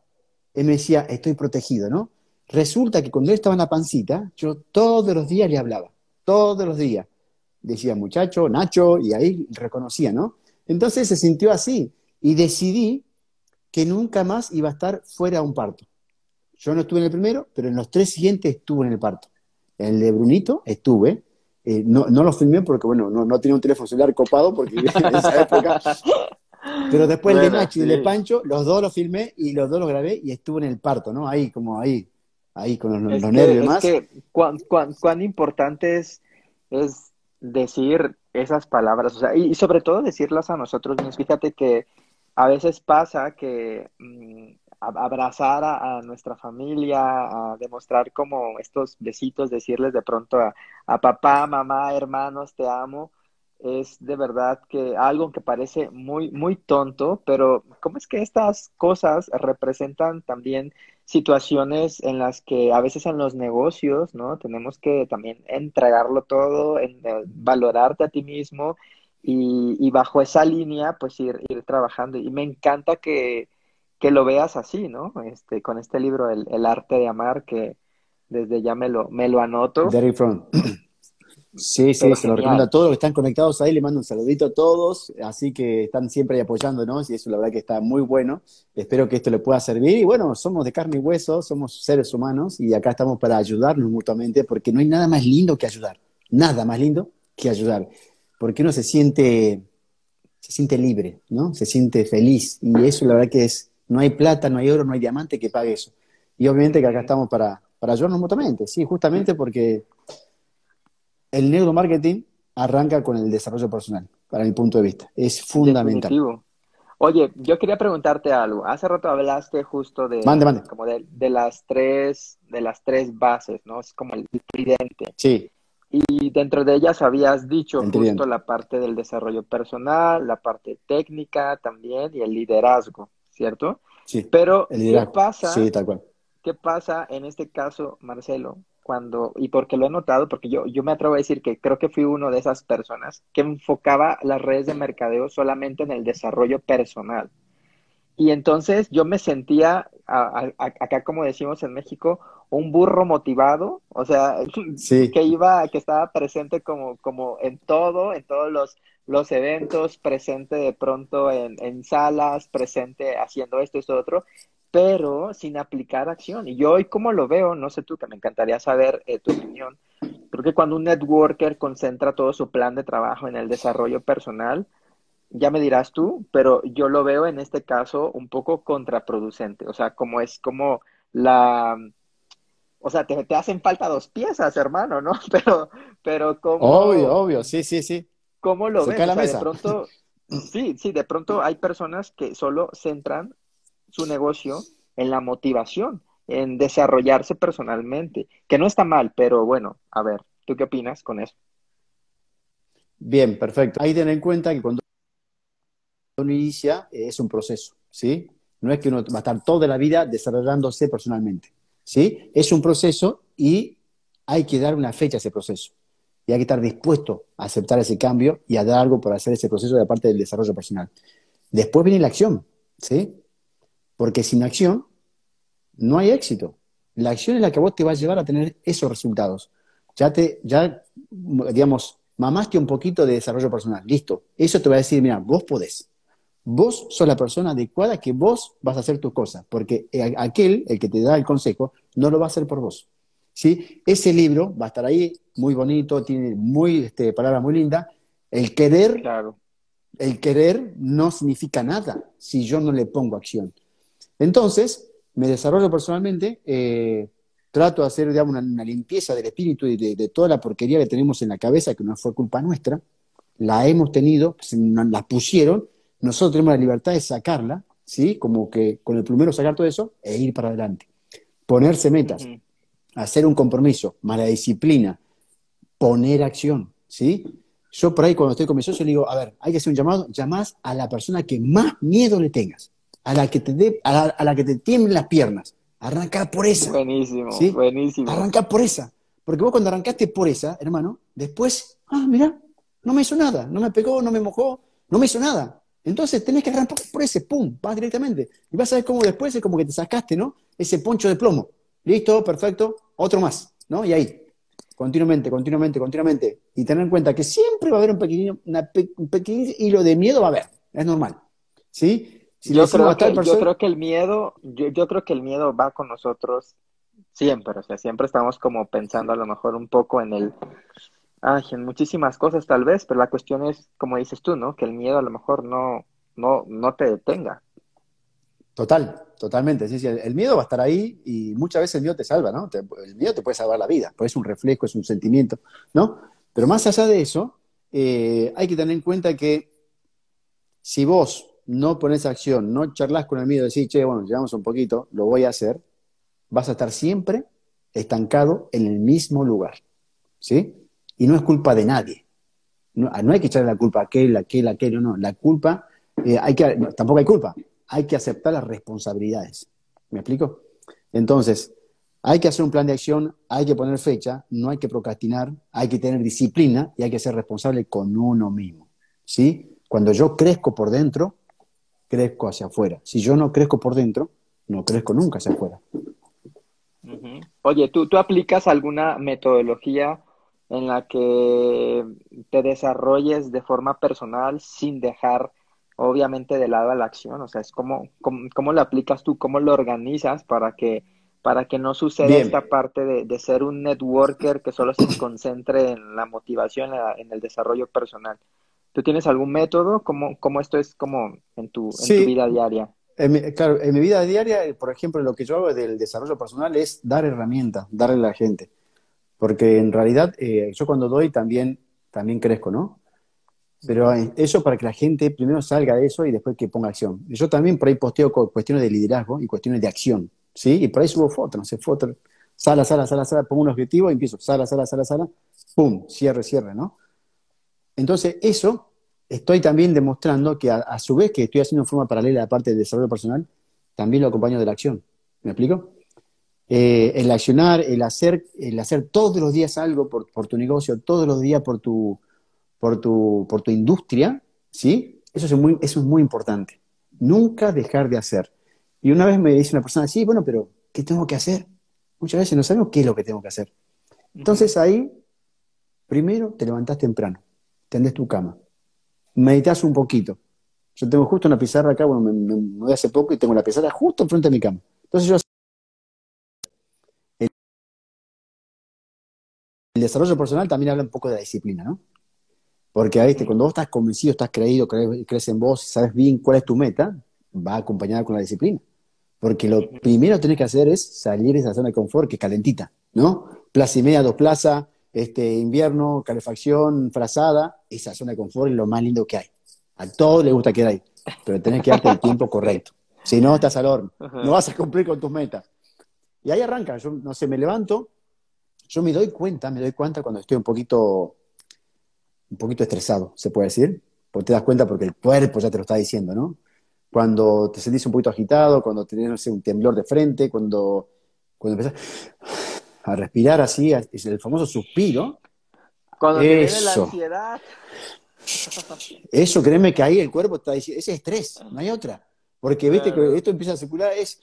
Él me decía, estoy protegido, ¿no? Resulta que cuando él estaba en la pancita, yo todos los días le hablaba, todos los días. Decía, muchacho, Nacho, y ahí reconocía, ¿no? Entonces se sintió así y decidí que nunca más iba a estar fuera de un parto. Yo no estuve en el primero, pero en los tres siguientes estuve en el parto. En el de Brunito estuve, eh, no, no, lo filmé porque, bueno, no, no, tenía un teléfono celular copado porque en esa época. Pero después el de Nacho y el de Pancho, los dos los filmé y los dos los grabé y estuve en el parto, ¿no? Ahí, como ahí, ahí con los, nervios más. Es que cuán, cuán, cuán, importante es, es decir esas palabras, o sea, y, sobre todo decirlas a nosotros mismos. Fíjate que a veces pasa que mm, abrazar a, nuestra familia, a demostrar como estos besitos, decirles de pronto a, papá, mamá, hermanos, te amo, es de verdad que algo que parece muy, muy tonto, pero ¿cómo es que estas cosas representan también situaciones en las que a veces en los negocios, ¿no? Tenemos que también entregarlo todo, en, eh, valorarte a ti mismo y, bajo esa línea, pues ir, ir trabajando. Y me encanta que, que lo veas así, ¿no? Este, con este libro, el, el, arte de amar, que desde ya me lo, me lo anoto. Derry Front. Sí, sí, se lo recomiendo a todos los que están conectados ahí, le mando un saludito a todos, así que están siempre ahí apoyándonos y eso la verdad que está muy bueno. Espero que esto le pueda servir y bueno, somos de carne y hueso, somos seres humanos y acá estamos para ayudarnos mutuamente porque no hay nada más lindo que ayudar, nada más lindo que ayudar, porque uno se siente, se siente libre, ¿no? Se siente feliz y eso la verdad que es no hay plata, no hay oro, no hay diamante que pague eso. Y obviamente que acá estamos para, para ayudarnos mutuamente, sí, justamente porque el neuromarketing arranca con el desarrollo personal, para mi punto de vista. Es fundamental. Oye, yo quería preguntarte algo. Hace rato hablaste justo de, Como de, las tres, de las tres bases, ¿no? Es como el tridente. Sí. Y dentro de ellas habías dicho justo la parte del desarrollo personal, la parte técnica también y el liderazgo. ¿cierto? Sí. Pero, ¿qué pasa? Sí, tal cual. ¿Qué pasa en este caso, Marcelo? Cuando, y porque lo he notado, porque yo, yo me atrevo a decir que creo que fui uno de esas personas que enfocaba las redes de mercadeo solamente en el desarrollo personal. Y entonces yo me sentía, acá como decimos en México, un burro motivado, o sea, que iba, que estaba presente como, como en todo, en todos los los eventos, presente de pronto en, en salas, presente haciendo esto, esto, otro, pero sin aplicar acción. Y yo hoy como lo veo, no sé tú, que me encantaría saber eh, tu opinión, creo que cuando un networker concentra todo su plan de trabajo en el desarrollo personal, ya me dirás tú, pero yo lo veo en este caso un poco contraproducente, o sea, como es como la... O sea, te, te hacen falta dos piezas, hermano, ¿no? Pero, pero como... Obvio, obvio, sí, sí, sí. ¿Cómo lo ves? de pronto, sí, sí, de pronto hay personas que solo centran su negocio en la motivación, en desarrollarse personalmente, que no está mal, pero bueno, a ver, ¿Tú qué opinas con eso? Bien, perfecto. Hay que tener en cuenta que cuando uno inicia es un proceso, ¿sí? No es que uno va a estar toda la vida desarrollándose personalmente, ¿sí? Es un proceso y hay que dar una fecha a ese proceso. Y hay que estar dispuesto a aceptar ese cambio y a dar algo por hacer ese proceso de parte del desarrollo personal. Después viene la acción, ¿sí? Porque sin acción no hay éxito. La acción es la que vos te va a llevar a tener esos resultados. Ya te, ya, digamos, mamaste un poquito de desarrollo personal. Listo. Eso te va a decir, mira, vos podés. Vos sos la persona adecuada que vos vas a hacer tus cosas, porque aquel, el que te da el consejo, no lo va a hacer por vos. ¿Sí? Ese libro va a estar ahí, muy bonito, tiene muy, este, palabras muy lindas. El querer, claro. el querer no significa nada si yo no le pongo acción. Entonces, me desarrollo personalmente, eh, trato de hacer digamos, una, limpieza del espíritu y de, toda la porquería que tenemos en la cabeza, que no fue culpa nuestra, la hemos tenido, pues, la pusieron, nosotros tenemos la libertad de sacarla, ¿sí? Como que con el primero sacar todo eso e ir para adelante. Ponerse metas, hacer un compromiso, mala disciplina, poner acción, ¿sí? Yo por ahí cuando estoy con mi socio le digo, a ver, hay que hacer un llamado, llamás a la persona que más miedo le tengas, a la que te, dé, a la, que te tiemblen las piernas, arrancar por esa. Buenísimo, buenísimo. Arrancar por esa. Porque vos cuando arrancaste por esa, hermano, después, ah, mira, no me hizo nada, no me pegó, no me mojó, no me hizo nada. Entonces tenés que arrancar por ese, pum, vas directamente. Y vas a ver cómo después es como que te sacaste, ¿no? Ese poncho de plomo. Listo, perfecto, otro más, ¿no? Y ahí, continuamente, continuamente, continuamente. Y tener en cuenta que siempre va a haber un pequeño, un pequeño hilo de miedo, va a haber, es normal. ¿Sí? yo, creo que, yo creo que el miedo, yo, yo creo que el miedo va con nosotros siempre, o sea, siempre estamos como pensando a lo mejor un poco en el, ay, muchísimas cosas tal vez, pero la cuestión es, como dices tú, ¿no? Que el miedo a lo mejor no, no, no te detenga. Total, totalmente, sí, sí, el, miedo va a estar ahí y muchas veces el miedo te salva, ¿no? el miedo te puede salvar la vida, pues es un reflejo, es un sentimiento, ¿no? Pero más allá de eso, eh, hay que tener en cuenta que si vos no pones acción, no charlas con el miedo, decís, che, bueno, llevamos un poquito, lo voy a hacer, vas a estar siempre estancado en el mismo lugar. ¿Sí? Y no es culpa de nadie. No, hay que echarle la culpa a aquel, a aquel, a aquel, no, no. La culpa, eh, hay que, tampoco hay culpa, hay que aceptar las responsabilidades. ¿Me explico? Entonces, hay que hacer un plan de acción, hay que poner fecha, no hay que procrastinar, hay que tener disciplina y hay que ser responsable con uno mismo. ¿Sí? Cuando yo crezco por dentro, crezco hacia afuera. Si yo no crezco por dentro, no crezco nunca hacia afuera. Oye, ¿tú, ¿tú aplicas alguna metodología en la que te desarrolles de forma personal sin dejar, obviamente, de lado a la acción? O sea, es como, cómo, lo aplicas tú, cómo lo organizas para que, para que no suceda esta parte de, ser un networker que solo se concentre en la motivación, en el desarrollo personal. ¿Tú tienes algún método? ¿Cómo, cómo esto es como en tu, vida diaria? claro, en mi vida diaria, por ejemplo, lo que yo hago del desarrollo personal es dar herramientas, darle a la gente. Porque en realidad eh, yo cuando doy también, también crezco, ¿no? Pero eso para que la gente primero salga de eso y después que ponga acción. Yo también por ahí posteo cuestiones de liderazgo y cuestiones de acción, ¿sí? Y por ahí subo fotos, no sé, fotos, sala, sala, sala, sala, pongo un objetivo y empiezo, sala, sala, sala, sala, pum, cierre, cierre, ¿no? Entonces, eso estoy también demostrando que a, su vez que estoy haciendo en forma paralela la parte del desarrollo personal, también lo acompaño de la acción. ¿Me explico? Eh, el accionar, el hacer, el hacer todos los días algo por, tu negocio, todos los días por tu, por tu, por tu industria, ¿sí? Eso es, muy, eso es muy importante. Nunca dejar de hacer. Y una vez me dice una persona, sí, bueno, pero ¿qué tengo que hacer? Muchas veces no sabemos qué es lo que tengo que hacer. Entonces ahí, primero te levantás temprano tendés tu cama. Meditas un poquito. Yo tengo justo una pizarra acá, bueno, me, me, hace poco y tengo la pizarra justo enfrente de mi cama. Entonces yo el desarrollo personal también habla un poco de la disciplina, ¿no? Porque ahí, cuando vos estás convencido, estás creído, crees, crees en vos, sabes bien cuál es tu meta, va acompañada con la disciplina. Porque lo primero que tenés que hacer es salir de esa zona de confort que es calentita, ¿no? Plaza y media, dos plazas, este, invierno, calefacción, frazada, esa zona de confort es lo más lindo que hay. A todos les gusta quedar ahí, pero tenés que darte el tiempo correcto. Si no, estás al horno. No vas a cumplir con tus metas. Y ahí arranca. Yo, no sé, me levanto Yo me doy cuenta, me doy cuenta cuando estoy un poquito, un poquito estresado, se puede decir, porque te das cuenta porque el cuerpo ya te lo está diciendo, ¿no? Cuando te sentís un poquito agitado, cuando tenés un temblor de frente, cuando, cuando empezás a respirar así, el famoso suspiro. Cuando te viene la ansiedad. Eso, créeme que ahí el cuerpo está diciendo, ese es estrés, no hay otra. Porque viste que esto empieza a circular, es.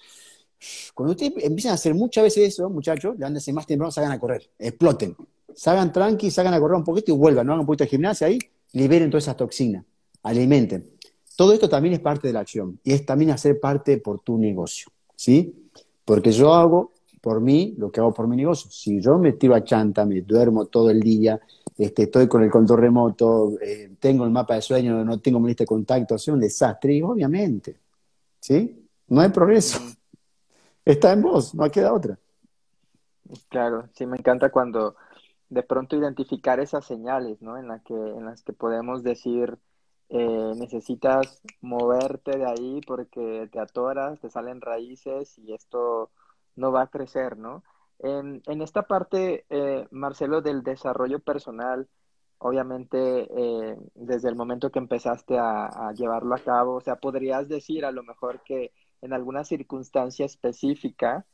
Cuando ustedes empiezan a hacer muchas veces eso, muchachos, levántense más temprano, salgan a correr, exploten. Salgan tranqui, salgan a correr un poquito y vuelvan, no hagan un poquito de gimnasia ahí, liberen todas esas toxinas, alimenten. Todo esto también es parte de la acción y es también hacer parte por tu negocio, ¿sí? Porque yo hago por mí lo que hago por mi negocio. Si yo me tiro a chanta, me duermo todo el día, este, estoy con el control remoto, eh, tengo el mapa de sueño, no tengo mi lista de contactos, soy un desastre, y obviamente, ¿sí? No hay progreso. Está en vos, no queda otra. Claro, sí, me encanta cuando de pronto identificar esas señales, ¿no? En, la que, en las que podemos decir, eh, necesitas moverte de ahí porque te atoras, te salen raíces y esto no va a crecer, ¿no? En, esta parte, eh, Marcelo, del desarrollo personal, obviamente eh, desde el momento que empezaste a, llevarlo a cabo, o sea, podrías decir a lo mejor que en alguna circunstancia específica,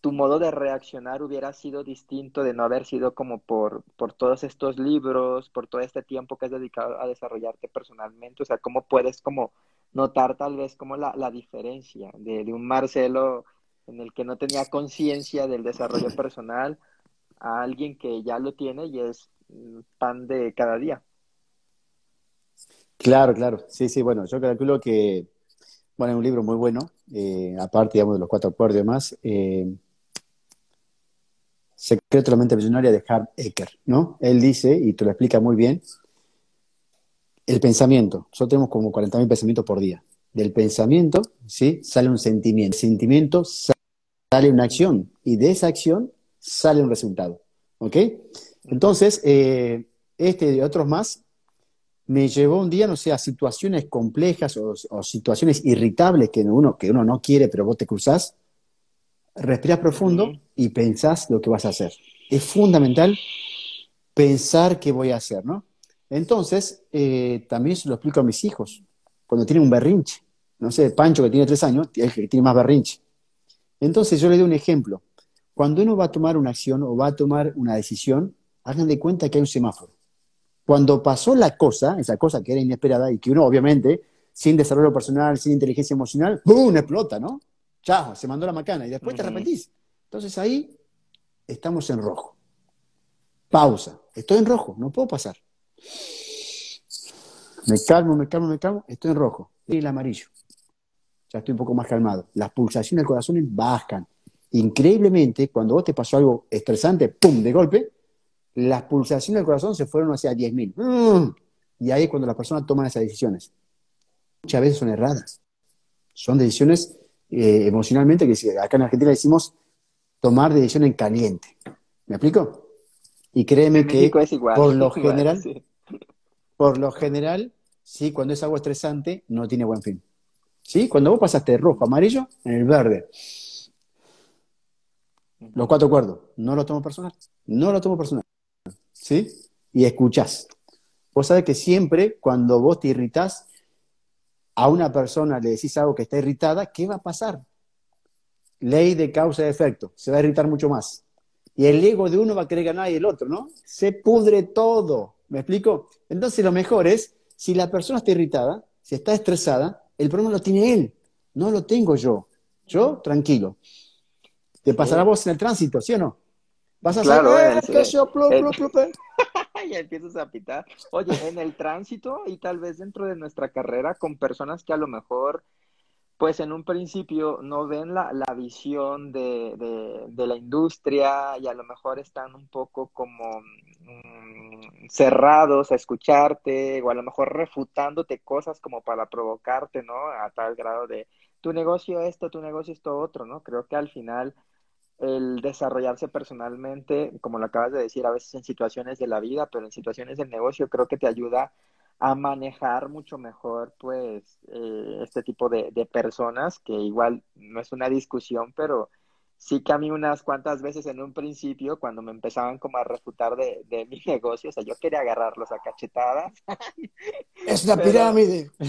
tu modo de reaccionar hubiera sido distinto de no haber sido como por, por todos estos libros, por todo este tiempo que has dedicado a desarrollarte personalmente, o sea, cómo puedes como notar tal vez como la, la diferencia de, de un Marcelo en el que no tenía conciencia del desarrollo personal a alguien que ya lo tiene y es pan de cada día. Claro, claro. Sí, sí, bueno, yo calculo que, bueno, es un libro muy bueno, eh, aparte, de los cuatro acuerdos y demás. Eh, Secreto de la mente visionaria de Hart Ecker, ¿no? Él dice, y te lo explica muy bien, el pensamiento. Nosotros tenemos como 40.000 pensamientos por día. Del pensamiento, ¿sí? Sale un sentimiento. El sentimiento sale una acción. Y de esa acción sale un resultado. ¿Ok? Entonces, eh, este y otros más me llevó un día, no sé, a situaciones complejas o, situaciones irritables que uno, que uno no quiere, pero vos te cruzás, respirás profundo y pensás lo que vas a hacer. Es fundamental pensar qué voy a hacer, ¿no? Entonces, eh, también se lo explico a mis hijos, cuando tienen un berrinche. No sé, Pancho que tiene tres años, el que tiene más berrinche. Entonces yo le doy un ejemplo. Cuando uno va a tomar una acción o va a tomar una decisión, hagan de cuenta que hay un semáforo. Cuando pasó la cosa, esa cosa que era inesperada y que uno obviamente, sin desarrollo personal, sin inteligencia emocional, ¡pum! explota, ¿no? Chao, se mandó la macana y después te arrepentís. Entonces ahí estamos en rojo. Pausa. Estoy en rojo, no puedo pasar. Me calmo, me calmo, me calmo, estoy en rojo. Y el amarillo. Ya estoy un poco más calmado. Las pulsaciones del corazón bajan. Increíblemente, cuando vos te pasó algo estresante, ¡pum! de golpe, las pulsaciones del corazón se fueron hacia 10.000. ¡Mm! Y ahí es cuando las personas toman esas decisiones. Muchas veces son erradas. Son decisiones eh, emocionalmente que acá en Argentina decimos tomar decisiones en caliente. ¿Me explico? Y créeme que por lo general, por lo general, sí, cuando es algo estresante, no tiene buen fin. ¿Sí? Cuando vos pasaste de rojo a amarillo, en el verde. Los cuatro acuerdos, no lo tomo personal. No lo tomo personal. ¿Sí? Y escuchás. Vos sabés que siempre cuando vos te irritás, a una persona le decís algo que está irritada, ¿qué va a pasar? Ley de causa y efecto, se va a irritar mucho más. Y el ego de uno va a querer ganar y el otro, ¿no? Se pudre todo. ¿Me explico? Entonces lo mejor es, si la persona está irritada, si está estresada, el problema lo tiene él, no lo tengo yo. Yo, tranquilo. Te pasará vos en el tránsito, ¿sí o no? Vas a saber que yo, y empiezas a pitar. Oye, en el tránsito y tal vez dentro de nuestra carrera con personas que a lo mejor, pues en un principio no ven la, la visión de, de, la industria y a lo mejor están un poco como mm, cerrados a escucharte o a lo mejor refutándote cosas como para provocarte, ¿no? A tal grado de tu negocio esto, tu negocio esto otro, ¿no? Creo que al final el desarrollarse personalmente, como lo acabas de decir, a veces en situaciones de la vida, pero en situaciones del negocio, creo que te ayuda a manejar mucho mejor, pues, eh, este tipo de, personas, que igual no es una discusión, pero sí que a mí unas cuantas veces en un principio, cuando me empezaban como a refutar de, de mi negocio, o sea, yo quería agarrarlos a cachetadas. Es una pirámide.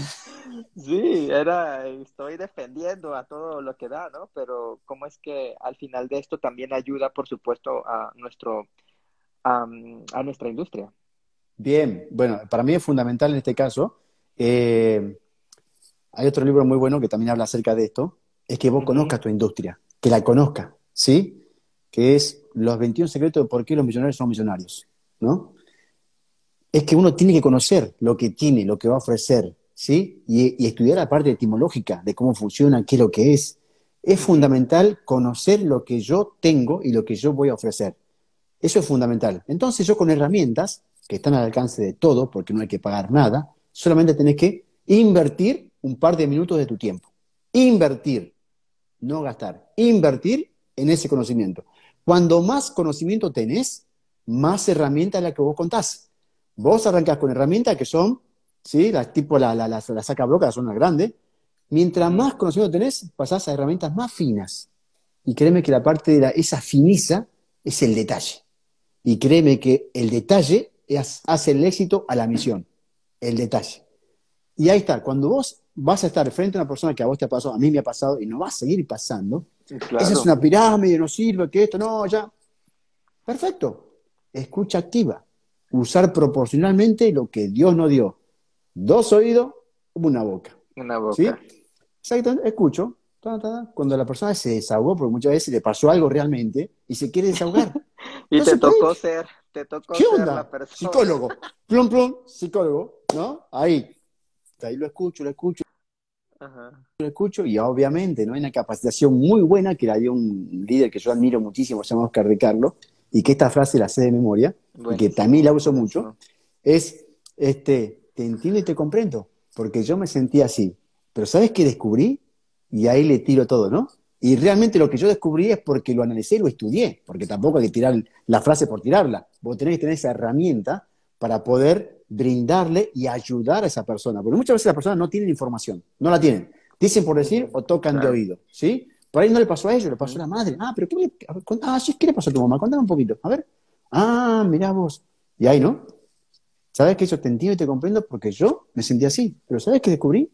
Sí, era, estoy defendiendo a todo lo que da, ¿no? Pero cómo es que al final de esto también ayuda, por supuesto, a nuestro, a, nuestra industria. Bien, bueno, para mí es fundamental en este caso. Eh, hay otro libro muy bueno que también habla acerca de esto, es que vos conozcas tu industria que la conozca, ¿sí? Que es los 21 secretos de por qué los millonarios son millonarios, ¿no? Es que uno tiene que conocer lo que tiene, lo que va a ofrecer, ¿sí? Y, estudiar la parte etimológica de cómo funciona, qué es lo que es. Es fundamental conocer lo que yo tengo y lo que yo voy a ofrecer. Eso es fundamental. Entonces yo con herramientas que están al alcance de todo, porque no hay que pagar nada, solamente tenés que invertir un par de minutos de tu tiempo. Invertir no gastar, invertir en ese conocimiento. Cuando más conocimiento tenés, más herramientas la que vos contás. Vos arrancás con herramientas que son, ¿sí? Las tipo la, la, la, saca bloca, son las grandes. Mientras más conocimiento tenés, pasás a herramientas más finas. Y créeme que la parte de la, esa fineza es el detalle. Y créeme que el detalle hace el éxito a la misión. El detalle. Y ahí está, cuando vos vas a estar frente a una persona que a vos te ha pasado, a mí me ha pasado y no va a seguir pasando. Esa es una pirámide, no sirve, que esto, no, ya. Perfecto. Escucha activa. Usar proporcionalmente lo que Dios nos dio. Dos oídos, una boca. Una boca. ¿Sí? Exactamente, escucho. Cuando la persona se desahogó, porque muchas veces le pasó algo realmente y se quiere desahogar. y te tocó ser, te tocó ¿Qué ser onda? la persona. Psicólogo. Plum, plum, psicólogo, ¿no? Ahí. Ahí lo escucho, lo escucho. Lo escucho y obviamente no hay una capacitación muy buena que la dio un líder que yo admiro muchísimo, se llama Oscar Ricardo, y que esta frase la sé de memoria, y que también la uso mucho, es, este, te entiendo y te comprendo, porque yo me sentía así, pero ¿sabes qué descubrí? Y ahí le tiro todo, ¿no? Y realmente lo que yo descubrí es porque lo analicé y lo estudié, porque tampoco hay que tirar la frase por tirarla, vos tenés que tener esa herramienta para poder brindarle y ayudar a esa persona. Porque muchas veces las personas no tienen información, no la tienen. Dicen por decir o tocan de oído, ¿sí? Por ahí no le pasó a ellos, le pasó a la madre. Ah, pero ¿qué, le, ah, sí, ¿qué le pasó a tu mamá? Cuéntame un poquito. A ver. Ah, mira vos. Y ahí, ¿no? ¿Sabes que eso te entiendo y te comprendo? Porque yo me sentí así. Pero ¿sabes qué descubrí?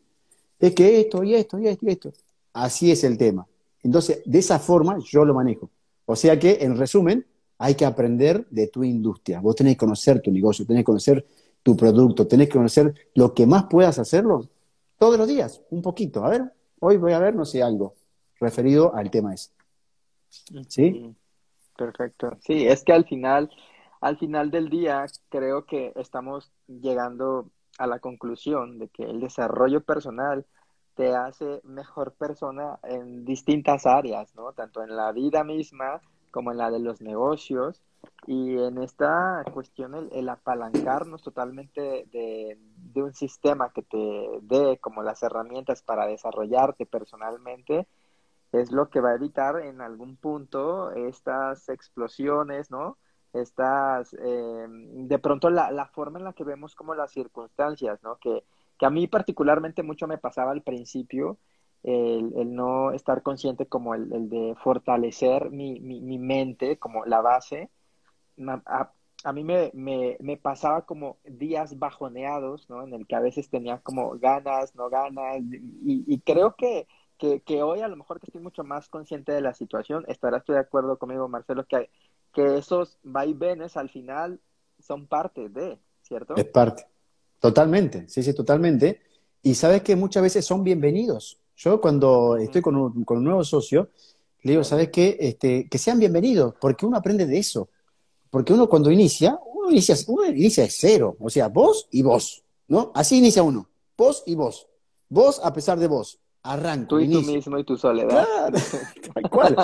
Es que esto y esto y esto y esto. Así es el tema. Entonces, de esa forma yo lo manejo. O sea que, en resumen, hay que aprender de tu industria. Vos tenés que conocer tu negocio, tenés que conocer tu producto, tenés que conocer lo que más puedas hacerlo todos los días, un poquito. A ver, hoy voy a ver, no sé, algo referido al tema ese. ¿Sí? Perfecto. Sí, es que al final, al final del día, creo que estamos llegando a la conclusión de que el desarrollo personal te hace mejor persona en distintas áreas, ¿no? Tanto en la vida misma como en la de los negocios y en esta cuestión, el, apalancarnos totalmente de, un sistema que te dé como las herramientas para desarrollarte personalmente, es lo que va a evitar en algún punto estas explosiones, ¿no? Estas, eh, de pronto la, la, forma en la que vemos como las circunstancias, ¿no? Que, que a mí particularmente mucho me pasaba al principio, el, el, no estar consciente como el, el de fortalecer mi, mi, mi, mente como la base a, mí me, me, pasaba como días bajoneados, ¿no? En el que a veces tenía como ganas, no ganas, y, creo que, que, hoy a lo mejor que estoy mucho más consciente de la situación, estarás de acuerdo conmigo, Marcelo, que, que esos vaivenes al final son parte de, ¿cierto? Es parte, totalmente, sí, sí, totalmente. Y sabes que muchas veces son bienvenidos. Yo cuando estoy con un, con un nuevo socio, le digo, ¿sabes qué? Este, que sean bienvenidos, porque uno aprende de eso. Porque uno cuando inicia, uno inicia, uno inicia de cero, o sea, vos y vos, ¿no? Así inicia uno, vos y vos. Vos a pesar de vos, arranco. Tú y tú mismo y tu soledad. Claro, tal cual.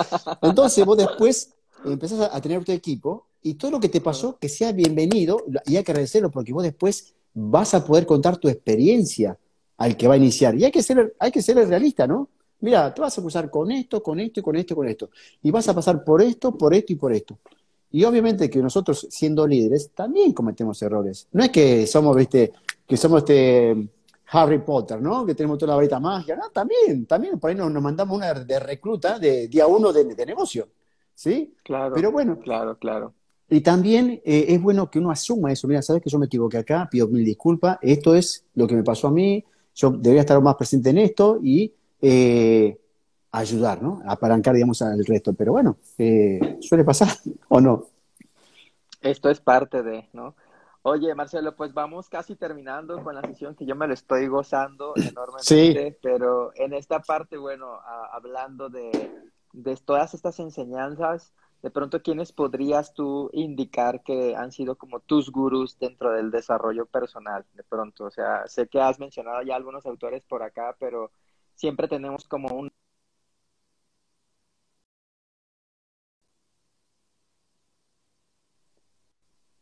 Entonces vos después empezás a tener tu equipo y todo lo que te pasó, que sea bienvenido y hay que agradecerlo porque vos después vas a poder contar tu experiencia al que va a iniciar. Y hay que ser, hay que ser realista, ¿no? Mira, te vas a cruzar con esto, con esto y con esto y con esto. Y vas a pasar por esto, por esto y por esto. Y obviamente que nosotros, siendo líderes, también cometemos errores. No es que somos, viste, que somos este Harry Potter, ¿no? Que tenemos toda la varita mágica. No, también, también, por ahí nos, mandamos una de recluta de día uno de, negocio, ¿sí? Claro. Pero bueno. Claro, claro. Y también eh, es bueno que uno asuma eso. Mira, sabes que yo me equivoqué acá, pido mil disculpas. Esto es lo que me pasó a mí. Yo debería estar más presente en esto y eh, ayudar, ¿no? Apalancar, digamos, al resto. Pero bueno, eh, suele pasar, ¿o no? Esto es parte de, ¿no? Oye, Marcelo, pues vamos casi terminando con la sesión que yo me lo estoy gozando enormemente, pero en esta parte, bueno, hablando de, de todas estas enseñanzas, de pronto, ¿quiénes podrías tú indicar que han sido como tus gurús dentro del desarrollo personal? De pronto, o sea, sé que has mencionado ya algunos autores por acá, pero siempre tenemos como un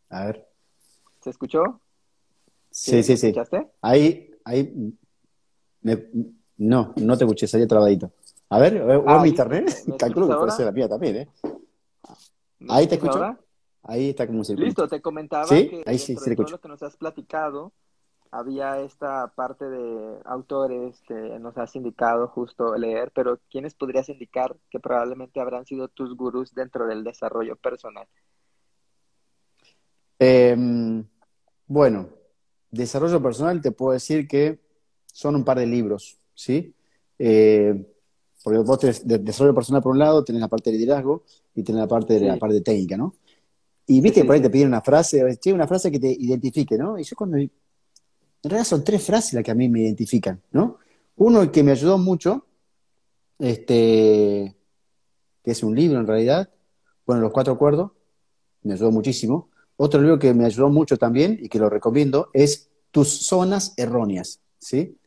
A ver. ¿Se escuchó? Sí, sí, sí. ¿Escuchaste? Ahí, ahí. no, no te escuché, salía trabadito. A ver, o ah, mi internet, calculo que puede ser la mía también, ¿eh? Ahí te escucho. Ahí está como se Listo, te comentaba que ahí sí, de todo lo que nos has platicado, había esta parte de autores que nos has indicado justo leer, pero ¿quiénes podrías indicar que probablemente habrán sido tus gurús dentro del desarrollo personal? Em, bueno, desarrollo personal te puedo decir que son un par de libros, ¿sí? Eh, porque vos tenés desarrollo personal por un lado, tenés la parte de liderazgo y tenés la parte de la parte técnica, ¿no? Y viste por ahí te piden una frase, una frase que te identifique, ¿no? Y yo cuando en realidad son tres frases las que a mí me identifican, ¿no? Uno que me ayudó mucho, este, que es un libro en realidad, bueno, Los Cuatro Acuerdos, me ayudó muchísimo. Otro libro que me ayudó mucho también y que lo recomiendo es Tus zonas erróneas, ¿sí?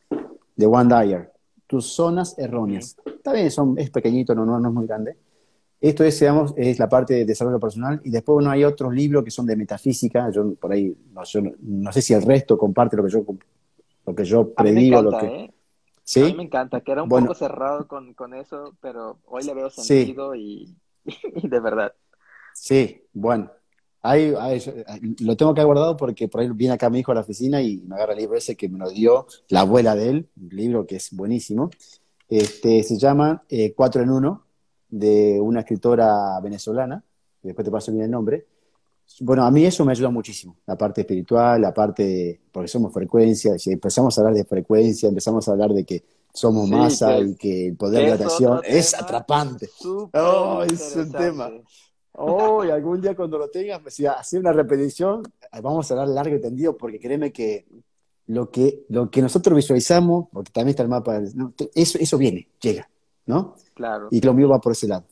De One Dyer. Tus zonas erróneas. Está bien, son, es pequeñito, no, no, es muy grande. Esto es, digamos, es la parte de desarrollo personal y después bueno, hay otros libros que son de metafísica. Yo por ahí, no, no, sé si el resto comparte lo que yo, lo que yo predigo. lo que... ¿eh? ¿Sí? A mí me encanta, que era un poco cerrado con, con, eso, pero hoy le veo sentido y, y de verdad. Sí, bueno, Ahí, lo tengo que guardado porque por ahí viene acá mi hijo a la oficina y me agarra el libro ese que me lo dio la abuela de él, un libro que es buenísimo. Este, se llama eh, Cuatro en Uno, de una escritora venezolana, después te paso bien el nombre. Bueno, a mí eso me ayuda muchísimo, la parte espiritual, la parte, porque somos frecuencia, si empezamos a hablar de frecuencia, empezamos a hablar de que somos masa y que el poder de la atracción es atrapante. Oh, es un tema. Oh, y algún día cuando lo tengas, si hace una repetición, vamos a hablar largo y tendido, porque créeme que lo que, lo que nosotros visualizamos, porque también está el mapa, eso, eso viene, llega, ¿no? Claro. Y lo mío va por ese lado.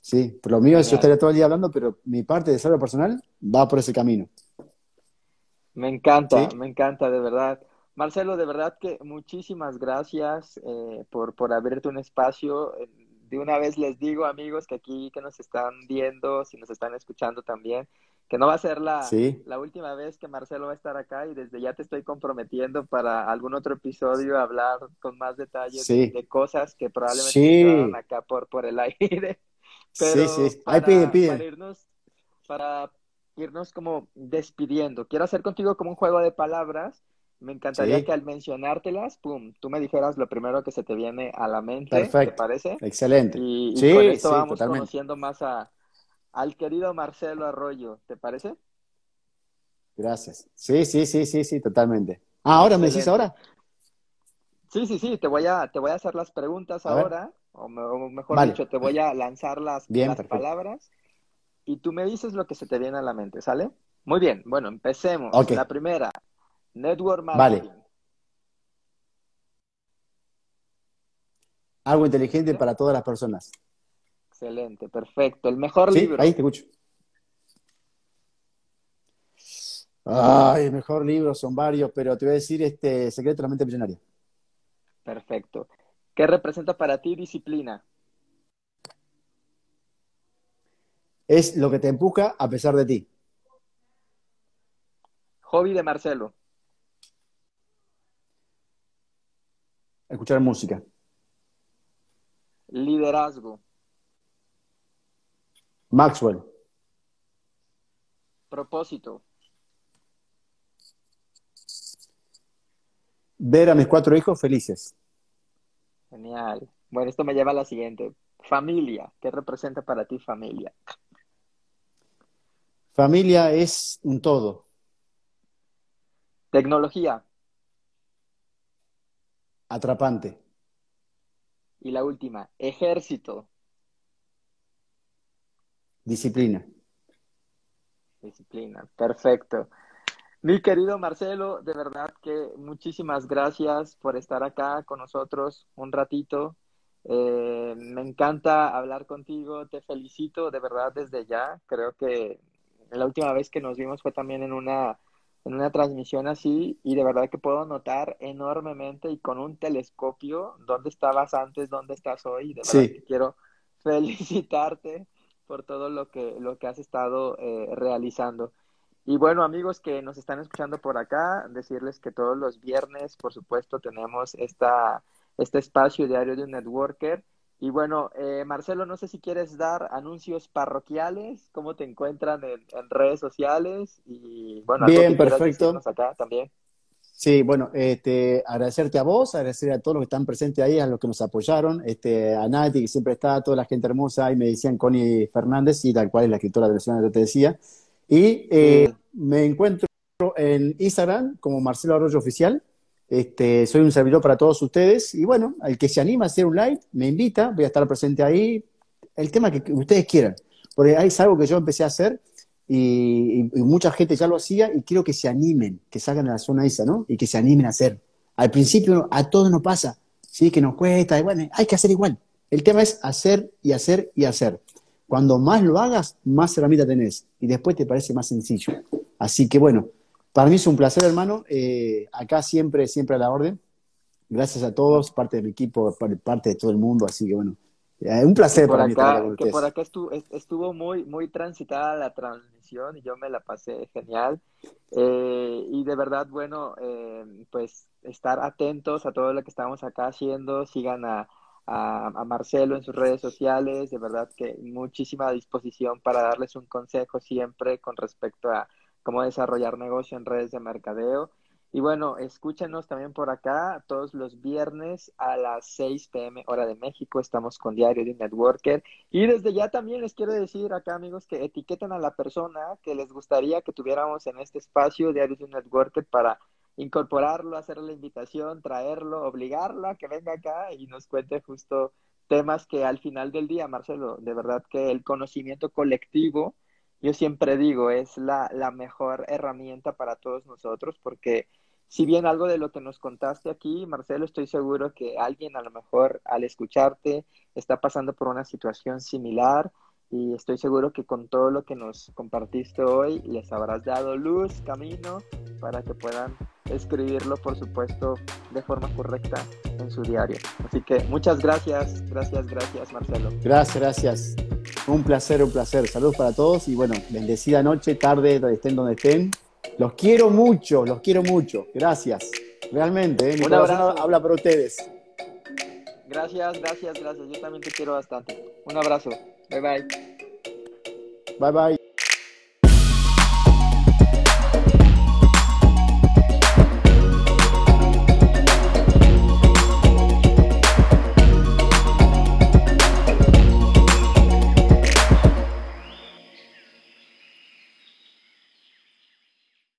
Sí, por lo mío yo estaría todo el día hablando, pero mi parte de desarrollo personal va por ese camino. Me encanta, me encanta, de verdad. Marcelo, de verdad que muchísimas gracias eh, por, por abrirte un espacio de una vez les digo, amigos, que aquí que nos están viendo, si nos están escuchando también, que no va a ser la, la última vez que Marcelo va a estar acá y desde ya te estoy comprometiendo para algún otro episodio hablar con más detalles de, cosas que probablemente sí. acá por, por el aire. Pero sí, sí. Para, para, irnos, para irnos como despidiendo, quiero hacer contigo como un juego de palabras me encantaría que al mencionártelas, pum, tú me dijeras lo primero que se te viene a la mente, Perfecto. ¿te parece? Excelente. Y, con esto vamos conociendo más a, al querido Marcelo Arroyo, ¿te parece? Gracias. Sí, sí, sí, sí, sí, totalmente. Ah, ahora me decís ahora. Sí, sí, sí, te voy a, te voy a hacer las preguntas ahora, o, mejor dicho, te voy a lanzar las, las palabras y tú me dices lo que se te viene a la mente, ¿sale? Muy bien, bueno, empecemos. La primera, Network marketing. Vale. Algo inteligente para todas las personas. Excelente, perfecto. El mejor ¿Sí? libro. Ahí te escucho. Ay, el mejor libro son varios, pero te voy a decir este Secreto de la mente millonaria. Perfecto. ¿Qué representa para ti disciplina? Es lo que te empuja a pesar de ti. Hobby de Marcelo. Escuchar música. Liderazgo. Maxwell. Propósito. ver a mis cuatro hijos felices. Genial. Bueno, esto me lleva a la siguiente. Familia. ¿Qué representa para ti familia? Familia es un todo. Tecnología. Atrapante. Y la última, ejército. Disciplina. Disciplina, perfecto. Mi querido Marcelo, de verdad que muchísimas gracias por estar acá con nosotros un ratito. Eh, me encanta hablar contigo, te felicito de verdad desde ya. Creo que la última vez que nos vimos fue también en una, en una transmisión así y de verdad que puedo notar enormemente y con un telescopio dónde estabas antes, dónde estás hoy. De verdad que quiero felicitarte por todo lo que, lo que has estado eh, realizando. Y bueno, amigos que nos están escuchando por acá, decirles que todos los viernes, por supuesto, tenemos esta, este espacio diario de un networker. Y bueno, eh, Marcelo, no sé si quieres dar anuncios parroquiales, cómo te encuentran en, redes sociales y bueno, bien, perfecto. acá también. Sí, bueno, este, agradecerte a vos, agradecer a todos los que están presentes ahí, a los que nos apoyaron, este, a Nati, que siempre está, a toda la gente hermosa, y me decían Connie Fernández, y tal cual es la escritora de la que te decía. Y eh, me encuentro en Instagram como Marcelo Arroyo Oficial. Este, soy un servidor para todos ustedes. Y bueno, al que se anima a hacer un live, me invita, voy a estar presente ahí. El tema que ustedes quieran, porque es algo que yo empecé a hacer y, mucha gente ya lo hacía y quiero que se animen, que salgan de la zona esa, ¿no? Y que se animen a hacer. Al principio a todos nos pasa, ¿sí? Que nos cuesta, y bueno, hay que hacer igual. El tema es hacer y hacer y hacer. Cuando más lo hagas, más herramienta tenés y después te parece más sencillo. Así que bueno, para mí es un placer, hermano. Eh, acá siempre, siempre a la orden. Gracias a todos, parte de mi equipo, parte de todo el mundo. Así que bueno, eh, un placer por acá, Que por acá estuvo, estuvo, muy, muy transitada la transmisión y yo me la pasé genial. Eh, y de verdad, bueno, pues estar atentos a todo lo que estamos acá haciendo. Sigan a, a, Marcelo en sus redes sociales. De verdad que muchísima disposición para darles un consejo siempre con respecto a cómo desarrollar negocio en redes de mercadeo. Y bueno, escúchenos también por acá todos los viernes a las 6 pm hora de México. Estamos con Diario de Networker. Y desde ya también les quiero decir acá, amigos, que etiqueten a la persona que les gustaría que tuviéramos en este espacio Diario de Networker para incorporarlo, hacerle la invitación, traerlo, obligarlo a que venga acá y nos cuente justo temas que al final del día, Marcelo, de verdad que el conocimiento colectivo, yo siempre digo, es la, la mejor herramienta para todos nosotros, porque si bien algo de lo que nos contaste aquí, Marcelo, estoy seguro que alguien a lo mejor al escucharte está pasando por una situación similar y estoy seguro que con todo lo que nos compartiste hoy les habrás dado luz, camino para que puedan escribirlo, por supuesto, de forma correcta en su diario. Así que muchas gracias, gracias, gracias, Marcelo. Gracias, gracias. Un placer, un placer. Saludos para todos y bueno, bendecida noche, tarde, estén, donde estén. Los quiero mucho, los quiero mucho. Gracias. Realmente, ¿eh? mi corazón habla por ustedes. Gracias, gracias, gracias. Yo también te quiero bastante. Un abrazo. 拜拜。拜拜。